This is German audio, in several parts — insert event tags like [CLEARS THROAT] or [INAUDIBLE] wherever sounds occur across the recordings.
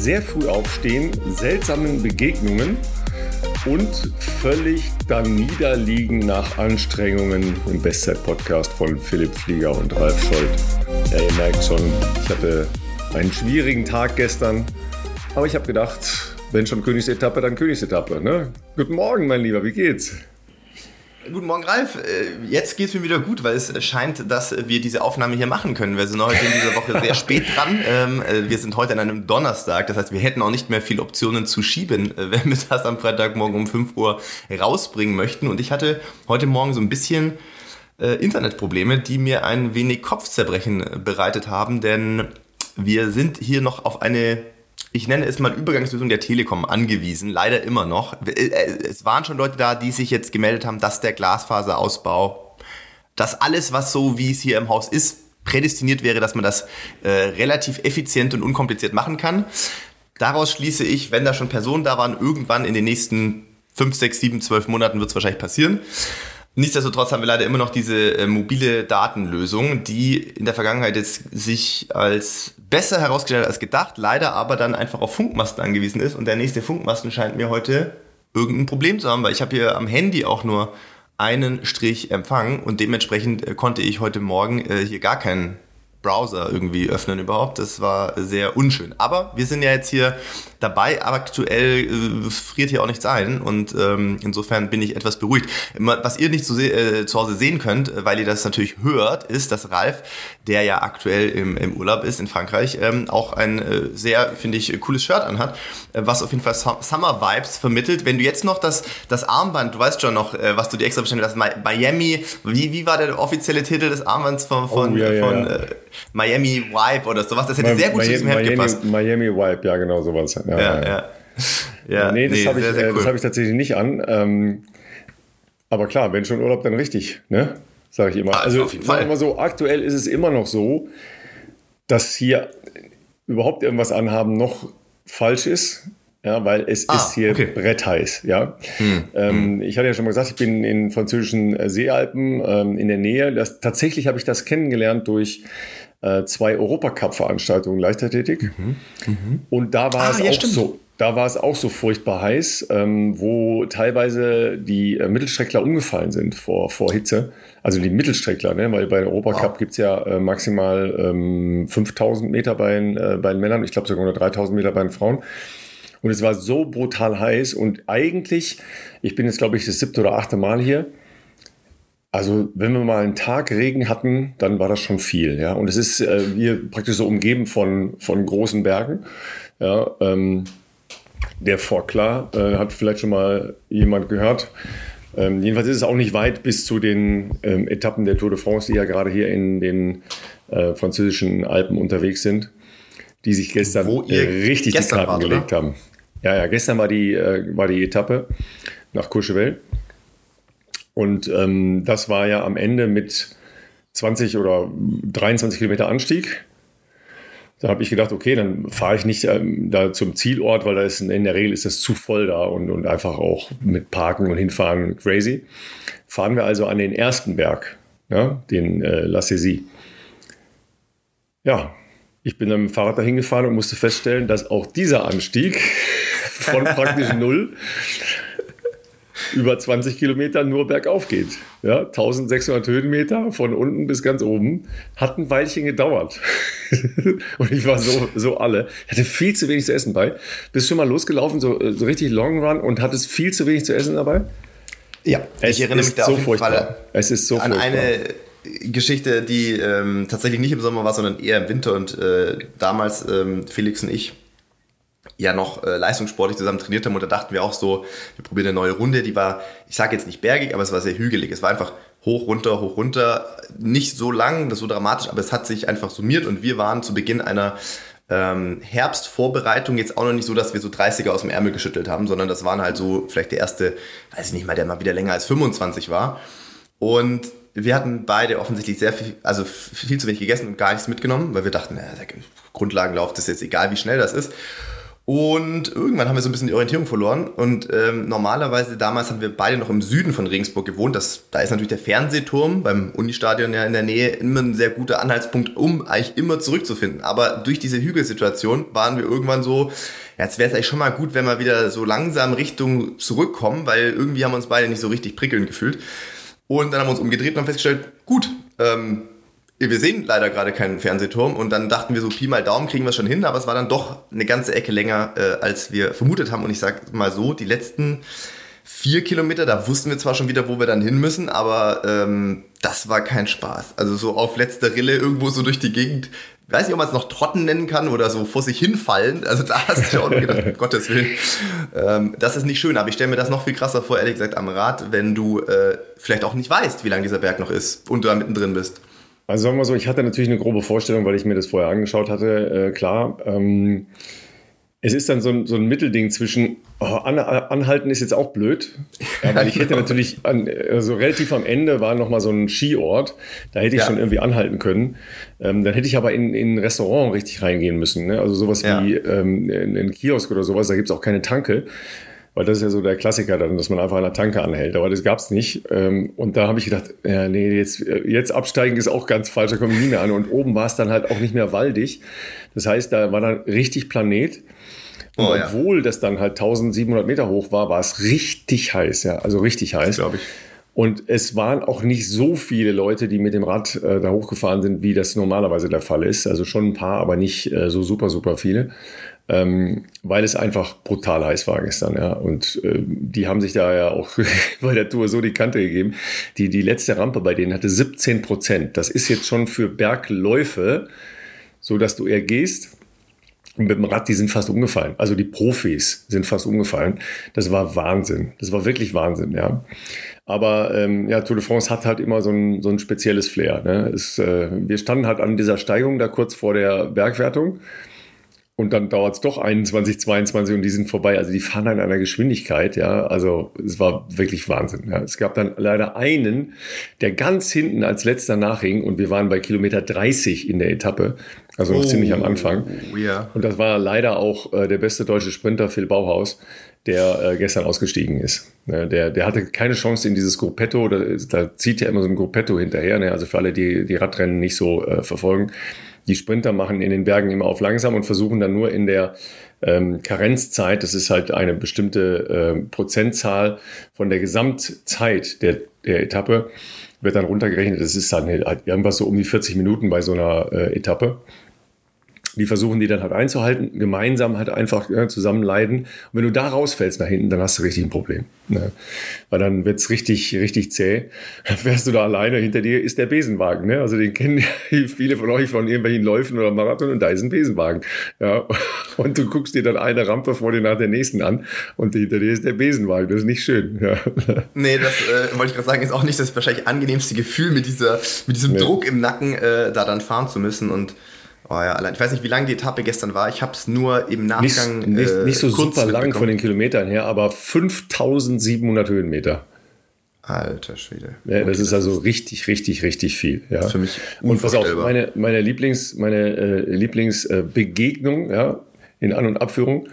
sehr früh aufstehen, seltsamen Begegnungen und völlig da niederliegen nach Anstrengungen im Bestzeit-Podcast von Philipp Flieger und Ralf Scholz. Ja, ihr merkt schon, ich hatte einen schwierigen Tag gestern, aber ich habe gedacht, wenn schon Königsetappe, dann Königsetappe. Ne? Guten Morgen, mein Lieber, wie geht's? Guten Morgen, Ralf. Äh, jetzt geht es mir wieder gut, weil es scheint, dass wir diese Aufnahme hier machen können. Wir sind heute in dieser Woche sehr spät dran. Ähm, äh, wir sind heute an einem Donnerstag. Das heißt, wir hätten auch nicht mehr viele Optionen zu schieben, äh, wenn wir das am Freitagmorgen um 5 Uhr rausbringen möchten. Und ich hatte heute Morgen so ein bisschen Internetprobleme, die mir ein wenig Kopfzerbrechen bereitet haben, denn wir sind hier noch auf eine ich nenne es mal Übergangslösung der Telekom angewiesen, leider immer noch. Äh, äh, es waren schon Leute da, die sich jetzt gemeldet haben, dass der Glasfaserausbau, dass alles, was so wie es hier im Haus ist, prädestiniert wäre, dass man das äh, relativ effizient und unkompliziert machen kann. Daraus schließe ich, wenn da schon Personen da waren, irgendwann in den nächsten 5, 6, 7, 12 Monaten wird es wahrscheinlich passieren. Nichtsdestotrotz haben wir leider immer noch diese äh, mobile Datenlösung, die in der Vergangenheit jetzt sich als besser herausgestellt als gedacht, leider aber dann einfach auf Funkmasten angewiesen ist. Und der nächste Funkmasten scheint mir heute irgendein Problem zu haben, weil ich habe hier am Handy auch nur einen Strich Empfang und dementsprechend äh, konnte ich heute Morgen äh, hier gar keinen Browser irgendwie öffnen überhaupt. Das war sehr unschön. Aber wir sind ja jetzt hier dabei, aber aktuell äh, friert hier auch nichts ein und ähm, insofern bin ich etwas beruhigt. Was ihr nicht zu, äh, zu Hause sehen könnt, weil ihr das natürlich hört, ist, dass Ralf, der ja aktuell im, im Urlaub ist in Frankreich, ähm, auch ein äh, sehr, finde ich, cooles Shirt anhat, äh, was auf jeden Fall Summer Vibes vermittelt. Wenn du jetzt noch das, das Armband, du weißt schon noch, äh, was du dir extra bestellt hast, Miami, wie, wie war der offizielle Titel des Armbands von, von, oh, ja, von äh, Miami Vibe oder sowas? Das hätte sehr gut Miami, zu diesem Hemd Miami, gepasst. Miami Vibe, ja genau sowas. Ja, ja. ja. ja. nee, das nee, habe ich, sehr, äh, hab ich tatsächlich nicht an. Ähm, aber klar, wenn schon Urlaub, dann richtig, ne? Sage ich immer. Ah, also, jeden Fall. mal so, aktuell ist es immer noch so, dass hier überhaupt irgendwas anhaben noch falsch ist. Ja, weil es ah, ist hier okay. brettheiß. Ja? Hm, ähm, hm. Ich hatte ja schon mal gesagt, ich bin in französischen äh, Seealpen ähm, in der Nähe. Das, tatsächlich habe ich das kennengelernt durch äh, zwei Europacup-Veranstaltungen Leichtathletik. Mhm. Mhm. Und da war ah, es ja, auch stimmt. so. Da war es auch so furchtbar heiß, ähm, wo teilweise die äh, Mittelstreckler umgefallen sind vor, vor Hitze. Also die Mittelstreckler, ne? weil bei Europacup wow. gibt es ja äh, maximal ähm, 5000 Meter bei den, äh, bei den Männern, ich glaube sogar nur 3000 Meter bei den Frauen. Und es war so brutal heiß und eigentlich, ich bin jetzt glaube ich das siebte oder achte Mal hier, also, wenn wir mal einen Tag Regen hatten, dann war das schon viel, ja. Und es ist äh, wir praktisch so umgeben von, von großen Bergen. Ja, ähm, der Vorklar äh, hat vielleicht schon mal jemand gehört. Ähm, jedenfalls ist es auch nicht weit bis zu den ähm, Etappen der Tour de France, die ja gerade hier in den äh, französischen Alpen unterwegs sind, die sich gestern äh, richtig gestern die Karten war, gelegt oder? haben. Ja, ja, gestern war die, äh, war die Etappe nach Courchevel. Und ähm, das war ja am Ende mit 20 oder 23 Kilometer Anstieg. Da habe ich gedacht, okay, dann fahre ich nicht ähm, da zum Zielort, weil da ist in der Regel ist das zu voll da und, und einfach auch mit Parken und Hinfahren crazy. Fahren wir also an den ersten Berg, ja, den äh, La Saisie. Ja, ich bin dann mit dem Fahrrad dahin gefahren und musste feststellen, dass auch dieser Anstieg [LAUGHS] von praktisch null über 20 Kilometer nur bergauf geht. Ja, 1600 Höhenmeter von unten bis ganz oben. Hat ein Weilchen gedauert. [LAUGHS] und ich war so, so alle. Ich hatte viel zu wenig zu essen bei. Bist schon mal losgelaufen, so, so richtig Long Run und hattest viel zu wenig zu essen dabei? Ja, es ich erinnere mich da so auf jeden furchtbar. Fall es ist so an furchtbar. eine Geschichte, die ähm, tatsächlich nicht im Sommer war, sondern eher im Winter und äh, damals ähm, Felix und ich ja noch äh, leistungssportlich zusammen trainiert haben und da dachten wir auch so, wir probieren eine neue Runde, die war, ich sage jetzt nicht bergig, aber es war sehr hügelig. Es war einfach hoch, runter, hoch, runter, nicht so lang, das so dramatisch, aber es hat sich einfach summiert und wir waren zu Beginn einer ähm, Herbstvorbereitung jetzt auch noch nicht so, dass wir so 30er aus dem Ärmel geschüttelt haben, sondern das waren halt so vielleicht der erste, weiß ich nicht mal, der mal wieder länger als 25 war. Und wir hatten beide offensichtlich sehr viel, also viel zu wenig gegessen und gar nichts mitgenommen, weil wir dachten, naja, Grundlagenlauf, das ist jetzt egal, wie schnell das ist. Und irgendwann haben wir so ein bisschen die Orientierung verloren. Und ähm, normalerweise, damals haben wir beide noch im Süden von Regensburg gewohnt. Das, da ist natürlich der Fernsehturm beim Unistadion ja in der Nähe immer ein sehr guter Anhaltspunkt, um eigentlich immer zurückzufinden. Aber durch diese Hügelsituation waren wir irgendwann so, ja, jetzt wäre es eigentlich schon mal gut, wenn wir wieder so langsam Richtung zurückkommen, weil irgendwie haben wir uns beide nicht so richtig prickelnd gefühlt. Und dann haben wir uns umgedreht und haben festgestellt, gut, ähm, wir sehen leider gerade keinen Fernsehturm und dann dachten wir so, Pi mal Daumen kriegen wir schon hin, aber es war dann doch eine ganze Ecke länger, äh, als wir vermutet haben. Und ich sag mal so, die letzten vier Kilometer, da wussten wir zwar schon wieder, wo wir dann hin müssen, aber ähm, das war kein Spaß. Also so auf letzter Rille irgendwo so durch die Gegend. Ich weiß nicht, ob man es noch Trotten nennen kann oder so vor sich hinfallen. Also da hast du auch [LAUGHS] gedacht, um Gottes Willen. Ähm, das ist nicht schön, aber ich stelle mir das noch viel krasser vor, ehrlich gesagt, am Rad, wenn du äh, vielleicht auch nicht weißt, wie lang dieser Berg noch ist und du da mittendrin bist. Also sagen wir so, ich hatte natürlich eine grobe Vorstellung, weil ich mir das vorher angeschaut hatte, äh, klar. Ähm, es ist dann so ein, so ein Mittelding zwischen, oh, an, anhalten ist jetzt auch blöd. Ja, weil ich hätte [LAUGHS] natürlich, an, also relativ am Ende war nochmal so ein Skiort, da hätte ich ja. schon irgendwie anhalten können. Ähm, dann hätte ich aber in, in ein Restaurant richtig reingehen müssen. Ne? Also sowas ja. wie ähm, in, in Kiosk oder sowas, da gibt es auch keine Tanke. Weil das ist ja so der Klassiker dann, dass man einfach an der Tanke anhält. Aber das gab es nicht. Ähm, und da habe ich gedacht, ja, nee, jetzt, jetzt absteigen ist auch ganz falsch, da komme ich nie mehr an. Und oben war es dann halt auch nicht mehr waldig. Das heißt, da war dann richtig Planet. Und oh, obwohl ja. das dann halt 1700 Meter hoch war, war es richtig heiß, ja, also richtig heiß. Glaube ich. Und es waren auch nicht so viele Leute, die mit dem Rad äh, da hochgefahren sind, wie das normalerweise der Fall ist. Also schon ein paar, aber nicht äh, so super, super viele ähm, weil es einfach brutal heiß war gestern. Ja. Und äh, die haben sich da ja auch [LAUGHS] bei der Tour so die Kante gegeben. Die, die letzte Rampe bei denen hatte 17 Prozent. Das ist jetzt schon für Bergläufe so, dass du eher gehst. Und mit dem Rad, die sind fast umgefallen. Also die Profis sind fast umgefallen. Das war Wahnsinn. Das war wirklich Wahnsinn, ja. Aber ähm, ja, Tour de France hat halt immer so ein, so ein spezielles Flair. Ne? Es, äh, wir standen halt an dieser Steigung da kurz vor der Bergwertung und dann dauert es doch 21, 22 und die sind vorbei. Also die fahren an einer Geschwindigkeit, ja. Also es war wirklich Wahnsinn. Ja. Es gab dann leider einen, der ganz hinten als letzter nachhing und wir waren bei Kilometer 30 in der Etappe, also noch oh, ziemlich am Anfang. Ja. Und das war leider auch äh, der beste deutsche Sprinter Phil Bauhaus, der äh, gestern ausgestiegen ist. Ja, der, der hatte keine Chance in dieses Gruppetto, da, da zieht ja immer so ein Gruppetto hinterher, ne? also für alle, die die Radrennen nicht so äh, verfolgen die Sprinter machen in den Bergen immer auf langsam und versuchen dann nur in der ähm, Karenzzeit, das ist halt eine bestimmte äh, Prozentzahl von der Gesamtzeit der, der Etappe, wird dann runtergerechnet. Das ist dann halt irgendwas so um die 40 Minuten bei so einer äh, Etappe die versuchen die dann halt einzuhalten, gemeinsam halt einfach ja, zusammen leiden. Und wenn du da rausfällst nach hinten, dann hast du richtig ein Problem. Ne? Weil dann wird's richtig, richtig zäh. Dann fährst du da alleine, hinter dir ist der Besenwagen. Ne? Also den kennen [LAUGHS] viele von euch von irgendwelchen Läufen oder Marathon und da ist ein Besenwagen. Ja? [LAUGHS] Und du guckst dir dann eine Rampe vor dir nach der nächsten an und hinter dir ist der Besenwagen. Das ist nicht schön. [LAUGHS] Ja. Nee, das äh, wollte ich gerade sagen, ist auch nicht das wahrscheinlich angenehmste Gefühl mit, dieser, mit diesem nee. Druck im Nacken, äh, da dann fahren zu müssen und Oh ja, allein. Ich weiß nicht, wie lang die Etappe gestern war. Ich habe es nur im Nachgang. Nicht, nicht, äh, nicht so super lang von den Kilometern her, aber 5700 Höhenmeter. Alter Schwede. Ja, okay, das ist also richtig, richtig, richtig viel. Ja. für mich Und pass auf, meine, meine Lieblings, meine äh, Lieblingsbegegnung, ja, in An- und Abführung.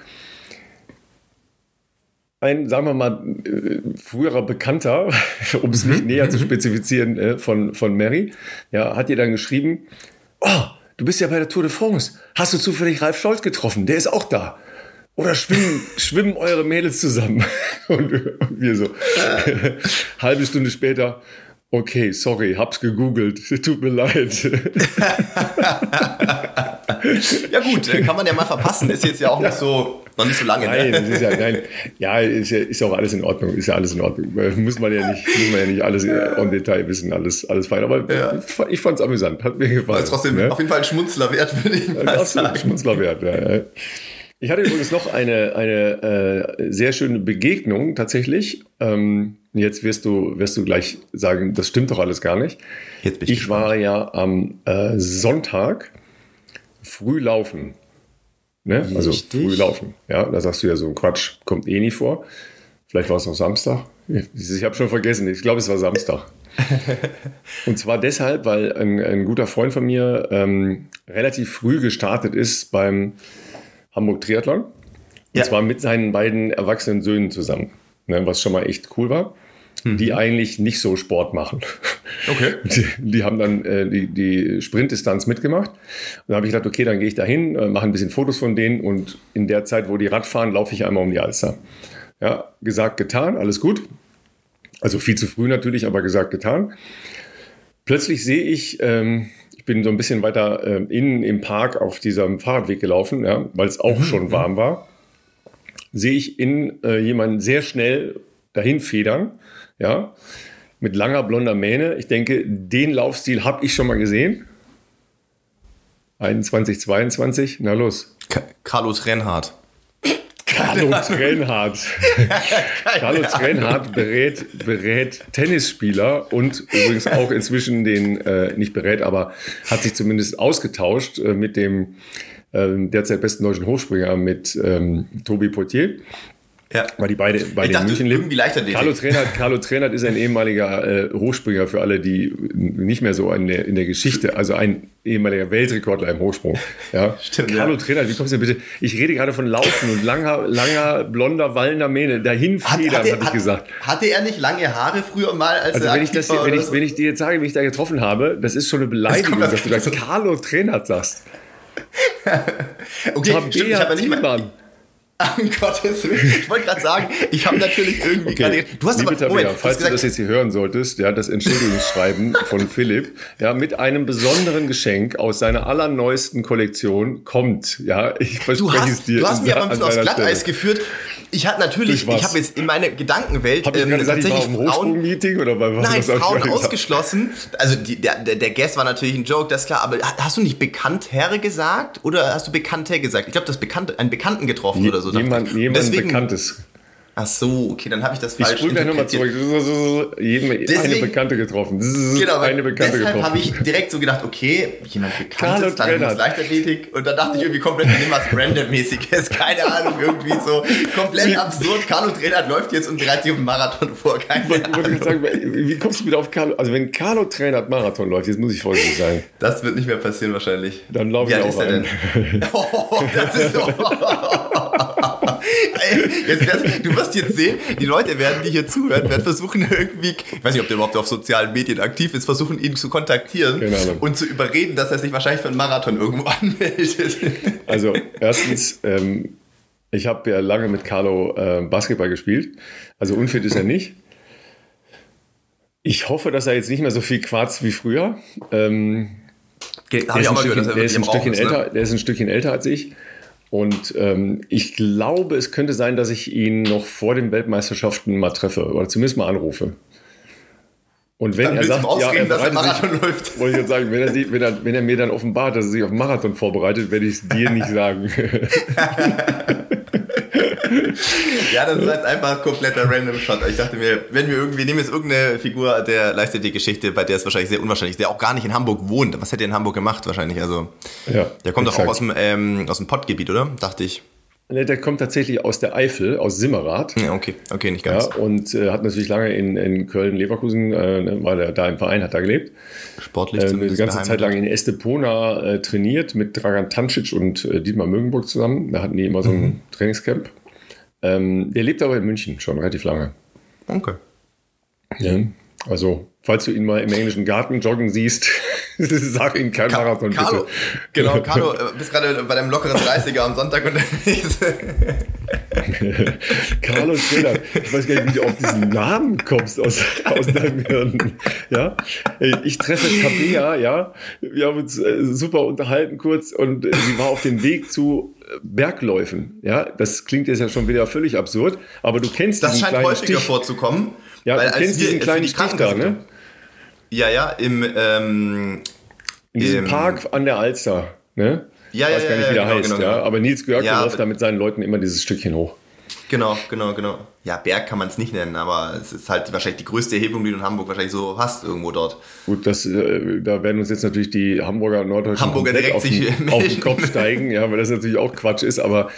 Ein, sagen wir mal, äh, früherer Bekannter, [LAUGHS] um es nicht mhm. näher zu [LAUGHS] spezifizieren, äh, von, von Mary, ja, hat ihr dann geschrieben, oh, du bist ja bei der Tour de France. Hast du zufällig Ralf Scholz getroffen? Der ist auch da. Oder schwimmen, [LAUGHS] schwimmen eure Mädels zusammen? [LAUGHS] Und, und wir so. [LAUGHS] Halbe Stunde später, okay, sorry, hab's gegoogelt. Tut mir leid. [LAUGHS] ja gut, kann man ja mal verpassen. Ist jetzt ja auch nicht so noch nicht so lange. Ne? Nein, ne? ist ja, nein, ja, ist ja, ist ja auch alles in Ordnung. Ist ja alles in Ordnung. Muss man ja nicht, muss man ja nicht alles im Detail wissen, alles, alles fein. Aber ja. ich fand es amüsant, hat mir gefallen. ist trotzdem ne? auf jeden Fall ein Schmunzler wert, würde ich mal sagen. Ein Schmunzler wert, ja. Ich hatte übrigens noch eine, eine äh, sehr schöne Begegnung tatsächlich. Ähm, jetzt wirst du, wirst du gleich sagen, das stimmt doch alles gar nicht. Jetzt bin ich ich war ja am äh, Sonntag früh laufen. Ne? Also früh laufen. Ja, da sagst du ja so, Quatsch, kommt eh nie vor. Vielleicht war es noch Samstag. Ich habe schon vergessen. Ich glaube, es war Samstag. [LAUGHS] und zwar deshalb, weil ein, ein guter Freund von mir ähm, relativ früh gestartet ist beim Hamburg Triathlon. Ja. Und zwar mit seinen beiden erwachsenen Söhnen zusammen, ne, was schon mal echt cool war. Mhm. Die eigentlich nicht so Sport machen. [LAUGHS] Okay. [LAUGHS] Die, die haben dann äh, die, die Sprintdistanz mitgemacht. Und dann habe ich gedacht, okay, dann gehe ich da hin, äh, mache ein bisschen Fotos von denen und in der Zeit, wo die Rad fahren, laufe ich einmal um die Alster. Ja, gesagt, getan, alles gut. Also viel zu früh natürlich, aber gesagt, getan. Plötzlich sehe ich, ähm, ich bin so ein bisschen weiter äh, innen im Park auf diesem Fahrradweg gelaufen, ja, weil es auch mhm. schon warm war, sehe ich in äh, jemanden sehr schnell dahin federn, ja, mit langer blonder Mähne. Ich denke, den Laufstil habe ich schon mal gesehen. 21, 22, na los. Carlos Rennhardt. Carlos Reinhardt. Carlos [LAUGHS] Reinhardt berät, berät Tennisspieler und übrigens auch inzwischen den, äh, nicht berät, aber hat sich zumindest ausgetauscht äh, mit dem äh, derzeit besten deutschen Hochspringer, mit ähm, Tobi Poitier. Ja. Weil die beide, beide in München leben. Carlo Trainert, Carlo Trainert ist ein ehemaliger äh, Hochspringer für alle, die nicht mehr so in der, in der Geschichte, also ein ehemaliger Weltrekordler im Hochsprung. Ja. [LAUGHS] Stimmt, Carlo ja. Trainert, wie kommst du denn bitte? Ich rede gerade von Laufen und langer, langer, blonder, wallender Mähne. Dahin federn, habe ich gesagt. Hatte er nicht lange Haare früher mal, als also er wenn ich, das, wenn, ich, wenn ich dir jetzt sage, wie ich da getroffen habe, das ist schon eine Beleidigung, das dass du da [LAUGHS] Carlo Trainert sagst. [LAUGHS] okay, stimmt, ich habe ja nicht mal... Um [LAUGHS] Gottes Willen. Ich wollte gerade sagen, ich habe natürlich irgendwie okay. gerade. Du hast Liebe aber, Tabea, Moment, falls du das jetzt hier hören solltest, ja, das Entschuldigungsschreiben [LAUGHS] von Philipp, ja, mit einem besonderen Geschenk aus seiner allerneuesten Kollektion kommt. Ja, ich verspreche es dir. Du hast mir aber ein bisschen aufs Glatteis geführt. Ich hatte natürlich, ich habe jetzt in meiner Gedankenwelt hab ich ähm, gesagt, tatsächlich ich war Frauen, Meeting oder bei was Nein, Frauen ausgeschlossen. Also die, der, der Guest war natürlich ein Joke, das ist klar. Aber hast du nicht Bekanntere gesagt oder hast du Bekannte gesagt? Ich glaube, du hast Bekannte, einen Bekannten getroffen Je, oder so. Jemand, jemand Deswegen, Bekanntes. Ach so, okay, dann habe ich das falsch Ich spule gleich nochmal zurück. Jedem, Deswegen, eine Bekannte getroffen. Genau, eine Bekannte deshalb habe ich direkt so gedacht, okay, jemand Bekanntes, dann Leichtathletik. Und dann dachte ich irgendwie komplett, nimm was Randommäßiges. Keine Ahnung, irgendwie so komplett absurd. Carlo Trainer läuft jetzt und bereitet sich auf den Marathon vor. Keine ich Ahnung. Sagen, wie kommst du wieder auf Carlo? Also wenn Carlo Trainer Marathon läuft, jetzt muss ich folgendes sagen. Das wird nicht mehr passieren wahrscheinlich. Dann laufe ich auch ist er denn? [LAUGHS] Oh, das ist so... [LAUGHS] [LAUGHS] Jetzt, du wirst jetzt sehen, die Leute werden, die hier zuhören, werden versuchen irgendwie, ich weiß nicht, ob der überhaupt auf sozialen Medien aktiv ist, versuchen ihn zu kontaktieren und zu überreden, dass er sich wahrscheinlich für einen Marathon irgendwo [LAUGHS] anmeldet. Also erstens, ähm, ich habe ja lange mit Carlo äh, Basketball gespielt, also unfit ist er nicht. Ich hoffe, dass er jetzt nicht mehr so viel quarzt wie früher. Ähm, der, ist ein, Stückchen, der, ist ein Stückchen ne? älter, der ist ein Stückchen älter als ich. Und ähm, ich glaube, es könnte sein, dass ich ihn noch vor den Weltmeisterschaften mal treffe oder zumindest mal anrufe. Und wenn dann er sagt, ja, er dass er Marathon sich, läuft. [LAUGHS] Wollte ich jetzt sagen, wenn er, wenn, er, wenn er mir dann offenbart, dass er sich auf Marathon vorbereitet, werde ich es dir nicht sagen. [LAUGHS] [LAUGHS] [LAUGHS] ja, das ist jetzt einfach ein kompletter Random Shot. Ich dachte mir, wenn wir irgendwie, nehmen jetzt irgendeine Figur der Leichtathletik-Geschichte, bei der es wahrscheinlich sehr unwahrscheinlich ist, der auch gar nicht in Hamburg wohnt. Was hätte er in Hamburg gemacht wahrscheinlich? Also, ja, der kommt doch auch aus dem, ähm, aus dem Pottgebiet, oder? Dachte ich. Der kommt tatsächlich aus der Eifel, aus Simmerath. Ja, okay, okay, nicht ganz. Ja, und äh, hat natürlich lange in, in Köln-Leverkusen, äh, ne, war der da im Verein, hat da gelebt. Sportlich äh, Eine ganze Zeit lang in Estepona äh, trainiert mit Dragan Tancic und äh, Dietmar Mögenburg zusammen. Da hatten die immer so ein mhm. Trainingscamp. Ähm, der lebt aber in München schon relativ lange. Okay. Ja, also, falls du ihn mal im englischen Garten joggen siehst, [LAUGHS] sag ihm kein Ka Marathon, Carlo, bitte. Genau, [LAUGHS] Carlo, äh, bist gerade bei deinem lockeren 30er am Sonntag unterwegs. [LAUGHS] Carlo Schiller, ich weiß gar nicht, wie du auf diesen Namen kommst aus, aus deinem Hirn. Ja? Ich treffe Tabea, ja. Wir haben uns äh, super unterhalten kurz und sie war auf dem Weg zu Bergläufen. Ja, das klingt jetzt ja schon wieder völlig absurd, aber du kennst das diesen kleinen Das scheint häufiger Stich. vorzukommen. Ja, du kennst diesen kleinen Stich da, ne? Ja, ja, im, ähm, in diesem im Park an der Alster, ne? Ja, ja, weiß gar nicht, wie der genau, heißt, genau, ja. Genau. Aber Nils Görke ja, läuft da mit seinen Leuten immer dieses Stückchen hoch. Genau, genau, genau. Ja, Berg kann man es nicht nennen, aber es ist halt wahrscheinlich die größte Erhebung, die du in Hamburg wahrscheinlich so hast, irgendwo dort. Gut, das, äh, da werden uns jetzt natürlich die Hamburger Norddeutschen Hamburger direkt auf, den, [LAUGHS] auf den Kopf steigen, ja, weil das natürlich auch Quatsch ist, aber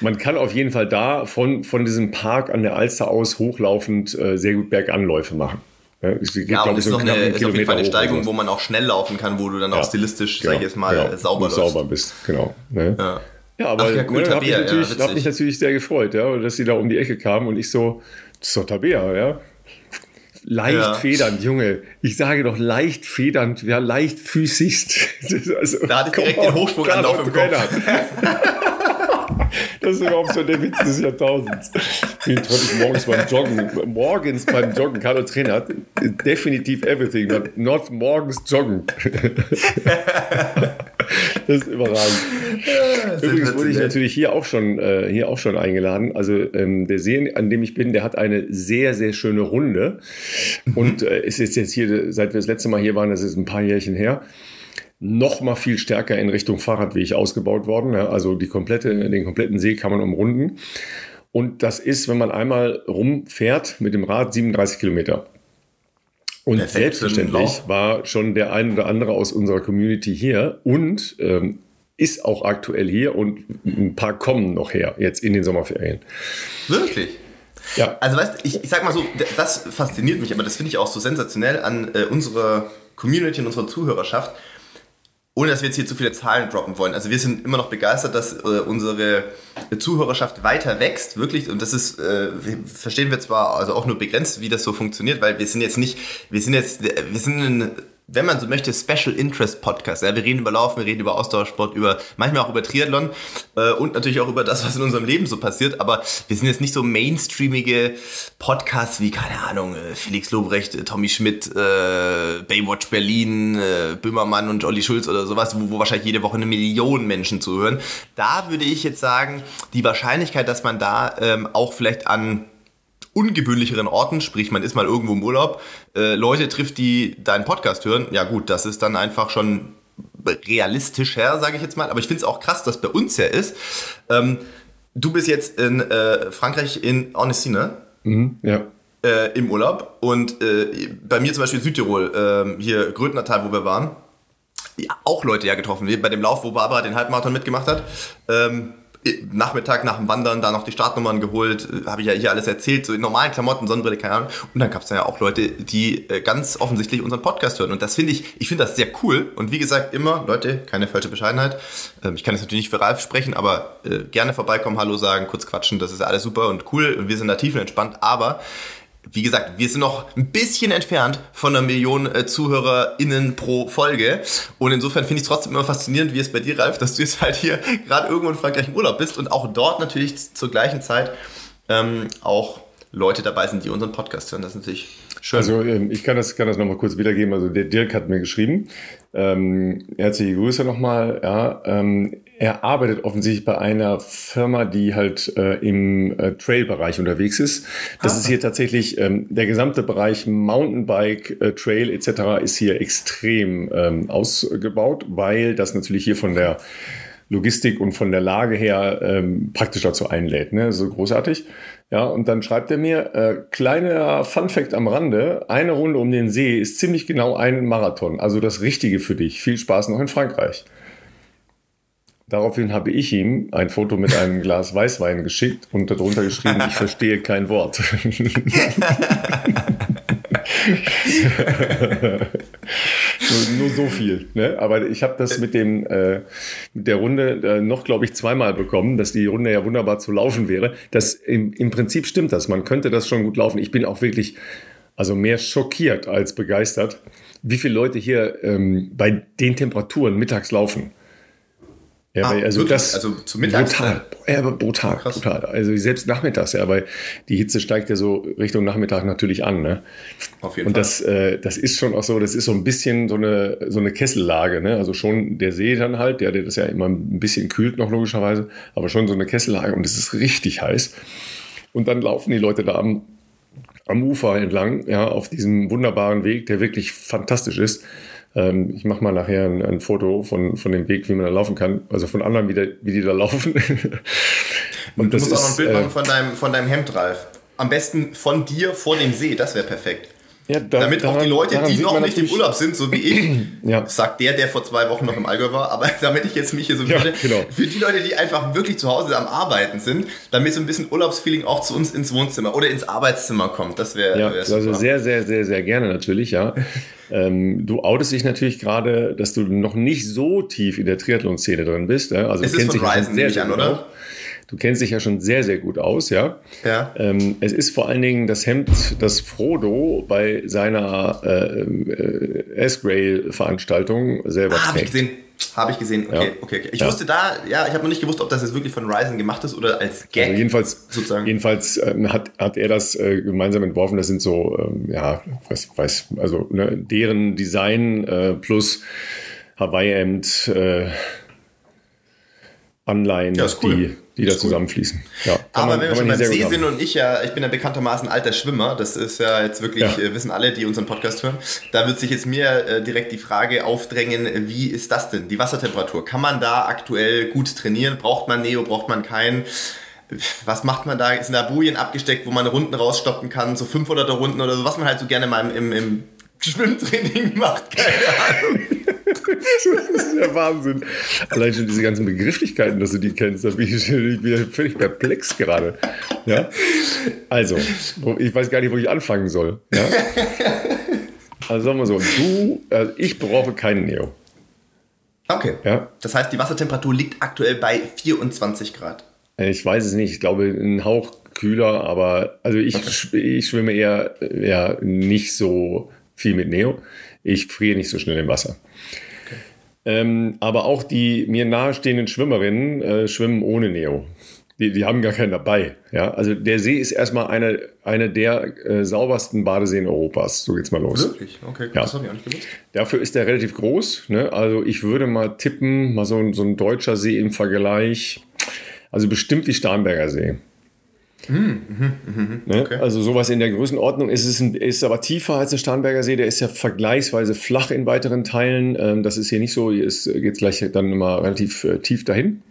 man kann auf jeden Fall da von, von diesem Park an der Alster aus hochlaufend äh, sehr gut Berganläufe machen. Ja, es geht, ja, und ist, so noch eine, ist auf jeden Fall eine Steigung, wo man auch schnell laufen kann, wo du dann auch stilistisch, ja, sag ich jetzt mal, ja, sauber, sauber bist. Genau. Ne? Ja. Ja, aber ja, cool, ne, habe mich, ja, hab mich natürlich sehr gefreut, ja, dass sie da um die Ecke kamen und ich so, doch Tabea, ja. Leicht ja. federnd, Junge. Ich sage doch leicht federnd, ja, leichtfüßigst. [LAUGHS] Also, da hatte ich direkt den Hochsprunganlauf im Kopf. [LAUGHS] Das ist überhaupt so der Witz des Jahrtausends. Den treffe ich morgens beim Joggen. Morgens beim Joggen. Carlo Trainer hat definitiv everything, but not morgens joggen. Das ist überragend. Ja, Übrigens wurde ich natürlich hier auch schon, äh, hier auch schon eingeladen. Also ähm, der See, an dem ich bin, der hat eine sehr, sehr schöne Runde. Und äh, ist jetzt, jetzt hier, seit wir das letzte Mal hier waren, das ist ein paar Jährchen her, noch mal viel stärker in Richtung Fahrradweg ausgebaut worden. Also die komplette, den kompletten See kann man umrunden. Und das ist, wenn man einmal rumfährt mit dem Rad, 37 Kilometer. Und Perfekt selbstverständlich war schon der ein oder andere aus unserer Community hier und ähm, ist auch aktuell hier und ein paar kommen noch her, jetzt in den Sommerferien. Wirklich? Ja. Also weißt ich, ich sag mal so, das fasziniert mich, aber das finde ich auch so sensationell an äh, unserer Community und unserer Zuhörerschaft ohne dass wir jetzt hier zu viele Zahlen droppen wollen. Also wir sind immer noch begeistert, dass äh, unsere Zuhörerschaft weiter wächst, wirklich. Und das ist, äh, verstehen wir zwar also auch nur begrenzt, wie das so funktioniert, weil wir sind jetzt nicht, wir sind jetzt, wir sind ein wenn man so möchte, Special Interest Podcast. Ja, wir reden über Laufen, wir reden über Ausdauersport, über manchmal auch über Triathlon äh, und natürlich auch über das, was in unserem Leben so passiert. Aber wir sind jetzt nicht so mainstreamige Podcasts wie, keine Ahnung, äh, Felix Lobrecht, äh, Tommy Schmidt, äh, Baywatch Berlin, äh, Böhmermann und Olli Schulz oder sowas, wo, wo wahrscheinlich jede Woche eine Million Menschen zuhören. Da würde ich jetzt sagen, die Wahrscheinlichkeit, dass man da ähm, auch vielleicht an ungewöhnlicheren Orten, sprich man ist mal irgendwo im Urlaub, äh, Leute trifft, die deinen Podcast hören, ja gut, das ist dann einfach schon realistisch her, sage ich jetzt mal. Aber ich finde es auch krass, dass bei uns her ist. Ähm, du bist jetzt in äh, Frankreich in Annecy, ne? Mhm, ja. Äh, Im Urlaub und äh, bei mir zum Beispiel Südtirol, ähm, hier Grödnertal, wo wir waren, ja, auch Leute ja getroffen. Bei dem Lauf, wo Barbara den Halbmarathon mitgemacht hat. Ähm, Nachmittag nach dem Wandern da noch die Startnummern geholt, äh, habe ich ja hier alles erzählt, so in normalen Klamotten, Sonnenbrille, keine Ahnung. Und dann gab es ja auch Leute, die äh, ganz offensichtlich unseren Podcast hören. Und das finde ich, ich finde das sehr cool. Und wie gesagt, immer, Leute, keine falsche Bescheidenheit. Ähm, ich kann jetzt natürlich nicht für Ralf sprechen, aber äh, gerne vorbeikommen, Hallo sagen, kurz quatschen, das ist alles super und cool. Und wir sind da tiefenentspannt. Aber wie gesagt, wir sind noch ein bisschen entfernt von einer Million äh, ZuhörerInnen pro Folge. Und insofern finde ich es trotzdem immer faszinierend, wie es bei dir, Ralf, dass du jetzt halt hier [LAUGHS] gerade irgendwo in Frankreich im Urlaub bist und auch dort natürlich zur gleichen Zeit ähm, auch Leute dabei sind, die unseren Podcast hören. Das ist natürlich schön. Also ähm, ich kann das, kann das nochmal kurz wiedergeben. Also der Dirk hat mir geschrieben. Ähm, herzliche Grüße nochmal. Ja, ähm, er arbeitet offensichtlich bei einer Firma, die halt äh, im äh, Trail-Bereich unterwegs ist. Das ah. ist hier tatsächlich ähm, der gesamte Bereich Mountainbike, äh, Trail etc. ist hier extrem ähm, ausgebaut, weil das natürlich hier von der Logistik und von der Lage her ähm, praktisch dazu einlädt. Ne? So großartig. Ja, und dann schreibt er mir, äh, kleiner Fun-Fact am Rande, eine Runde um den See ist ziemlich genau ein Marathon. Also das Richtige für dich. Viel Spaß noch in Frankreich. Daraufhin habe ich ihm ein Foto mit einem [LAUGHS] Glas Weißwein geschickt und darunter geschrieben, ich verstehe kein Wort. [LAUGHS] nur, nur, so viel. Ne? Aber ich habe das mit, dem, äh, mit der Runde äh, noch, glaube ich, zweimal bekommen, dass die Runde ja wunderbar zu laufen wäre. Das, im, Im Prinzip stimmt das. Man könnte das schon gut laufen. Ich bin auch wirklich also mehr schockiert als begeistert, wie viele Leute hier ähm, bei den Temperaturen mittags laufen. Ja, ah, also wirklich? das also zum Mittag brutal, ja, brutal, Krass. brutal. Also selbst nachmittags, ja, weil die Hitze steigt ja so Richtung Nachmittag natürlich an, ne? Auf jeden Und Fall. das, äh, das ist schon auch so, das ist so ein bisschen so eine so eine Kessellage, ne? Also schon der See dann halt, der, der das ja immer ein bisschen kühlt noch logischerweise, aber schon so eine Kessellage und es ist richtig heiß. Und dann laufen die Leute da am, am Ufer entlang, ja, auf diesem wunderbaren Weg, der wirklich fantastisch ist. Ähm, ich mache mal nachher ein, ein, Foto von, von dem Weg, wie man da laufen kann, also von anderen, wie, der, wie die da laufen. [LAUGHS] Und, du musst auch noch ein Bild äh, machen von deinem, von deinem Hemd, Ralf. Am besten von dir vor dem See, das wäre perfekt. Ja, da, damit daran, auch die Leute, die noch nicht im Urlaub sind, so wie ich, [CLEARS THROAT] ja. sagt der, der vor zwei Wochen noch im Allgäu war, aber [LAUGHS] damit ich jetzt mich hier so ja, genau. für die Leute, die einfach wirklich zu Hause am Arbeiten sind, damit so ein bisschen Urlaubsfeeling auch zu uns ins Wohnzimmer oder ins Arbeitszimmer kommt. Das wäre ja, wär also sehr, sehr, sehr, sehr gerne natürlich, ja. [LAUGHS] ähm, du outest dich natürlich gerade, dass du noch nicht so tief in der Triathlon-Szene drin bist. Also es du kennst ist von Ryzen, sehr, sehr an, oder? Auch. Du kennst dich ja schon sehr, sehr gut aus, ja. Ja. Ähm, es ist vor allen Dingen das Hemd, das Frodo bei seiner äh, äh, S-Grail-Veranstaltung selber ah, trägt. Habe ich gesehen. Habe ich gesehen. Okay, ja. okay, okay. Ich ja. wusste da, ja, ich habe noch nicht gewusst, ob das jetzt wirklich von Ryzen gemacht ist oder als Gag. Also jedenfalls, sozusagen. Jedenfalls ähm, hat, hat er das äh, gemeinsam entworfen. Das sind so, ähm, ja, weiß, weiß, also ne, deren Design äh, plus Hawaii-Hemd. Äh, Anleihen, ja, cool. die, die da zusammenfließen. Ja, Aber man, wenn wir schon beim See sind und ich ja, ich bin ja bekanntermaßen alter Schwimmer, das ist ja jetzt wirklich, ja. Äh, wissen alle, die unseren Podcast hören, da wird sich jetzt mir äh, direkt die Frage aufdrängen, wie ist das denn, die Wassertemperatur? Kann man da aktuell gut trainieren? Braucht man Neo, braucht man keinen? was macht man da? Sind da Bojen abgesteckt, wo man Runden rausstoppen kann, so 500er Runden oder so, was man halt so gerne mal im, im Schwimmtraining [LAUGHS] macht, keine Ahnung. Das ist ja Wahnsinn. Allein schon diese ganzen Begrifflichkeiten, dass du die kennst, da bin ich wieder völlig perplex gerade. Ja? Also, ich weiß gar nicht, wo ich anfangen soll. Ja? Also sagen wir so, du, also ich brauche keinen Neo. Okay. Ja? Das heißt, die Wassertemperatur liegt aktuell bei 24 Grad. Ich weiß es nicht. Ich glaube, ein Hauch kühler, aber also ich, okay. ich schwimme eher, eher nicht so viel mit Neo. Ich friere nicht so schnell im Wasser. Ähm, aber auch die mir nahestehenden Schwimmerinnen äh, schwimmen ohne Neo. Die, die haben gar keinen dabei. Ja? Also der See ist erstmal eine, eine der äh, saubersten Badeseen Europas. So geht's mal los. Wirklich? Okay, gut, ja. das habe ich auch nicht gewusst. Dafür ist der relativ groß. Ne? Also ich würde mal tippen, mal so, so ein deutscher See im Vergleich. Also bestimmt die Starnberger See. Mhm, mh, mh, ne? okay. Also sowas in der Größenordnung. Es ist, ein, ist aber tiefer als der Starnberger See. Der ist ja vergleichsweise flach in weiteren Teilen. Ähm, das ist hier nicht so. Hier geht gleich dann immer relativ äh, tief dahin.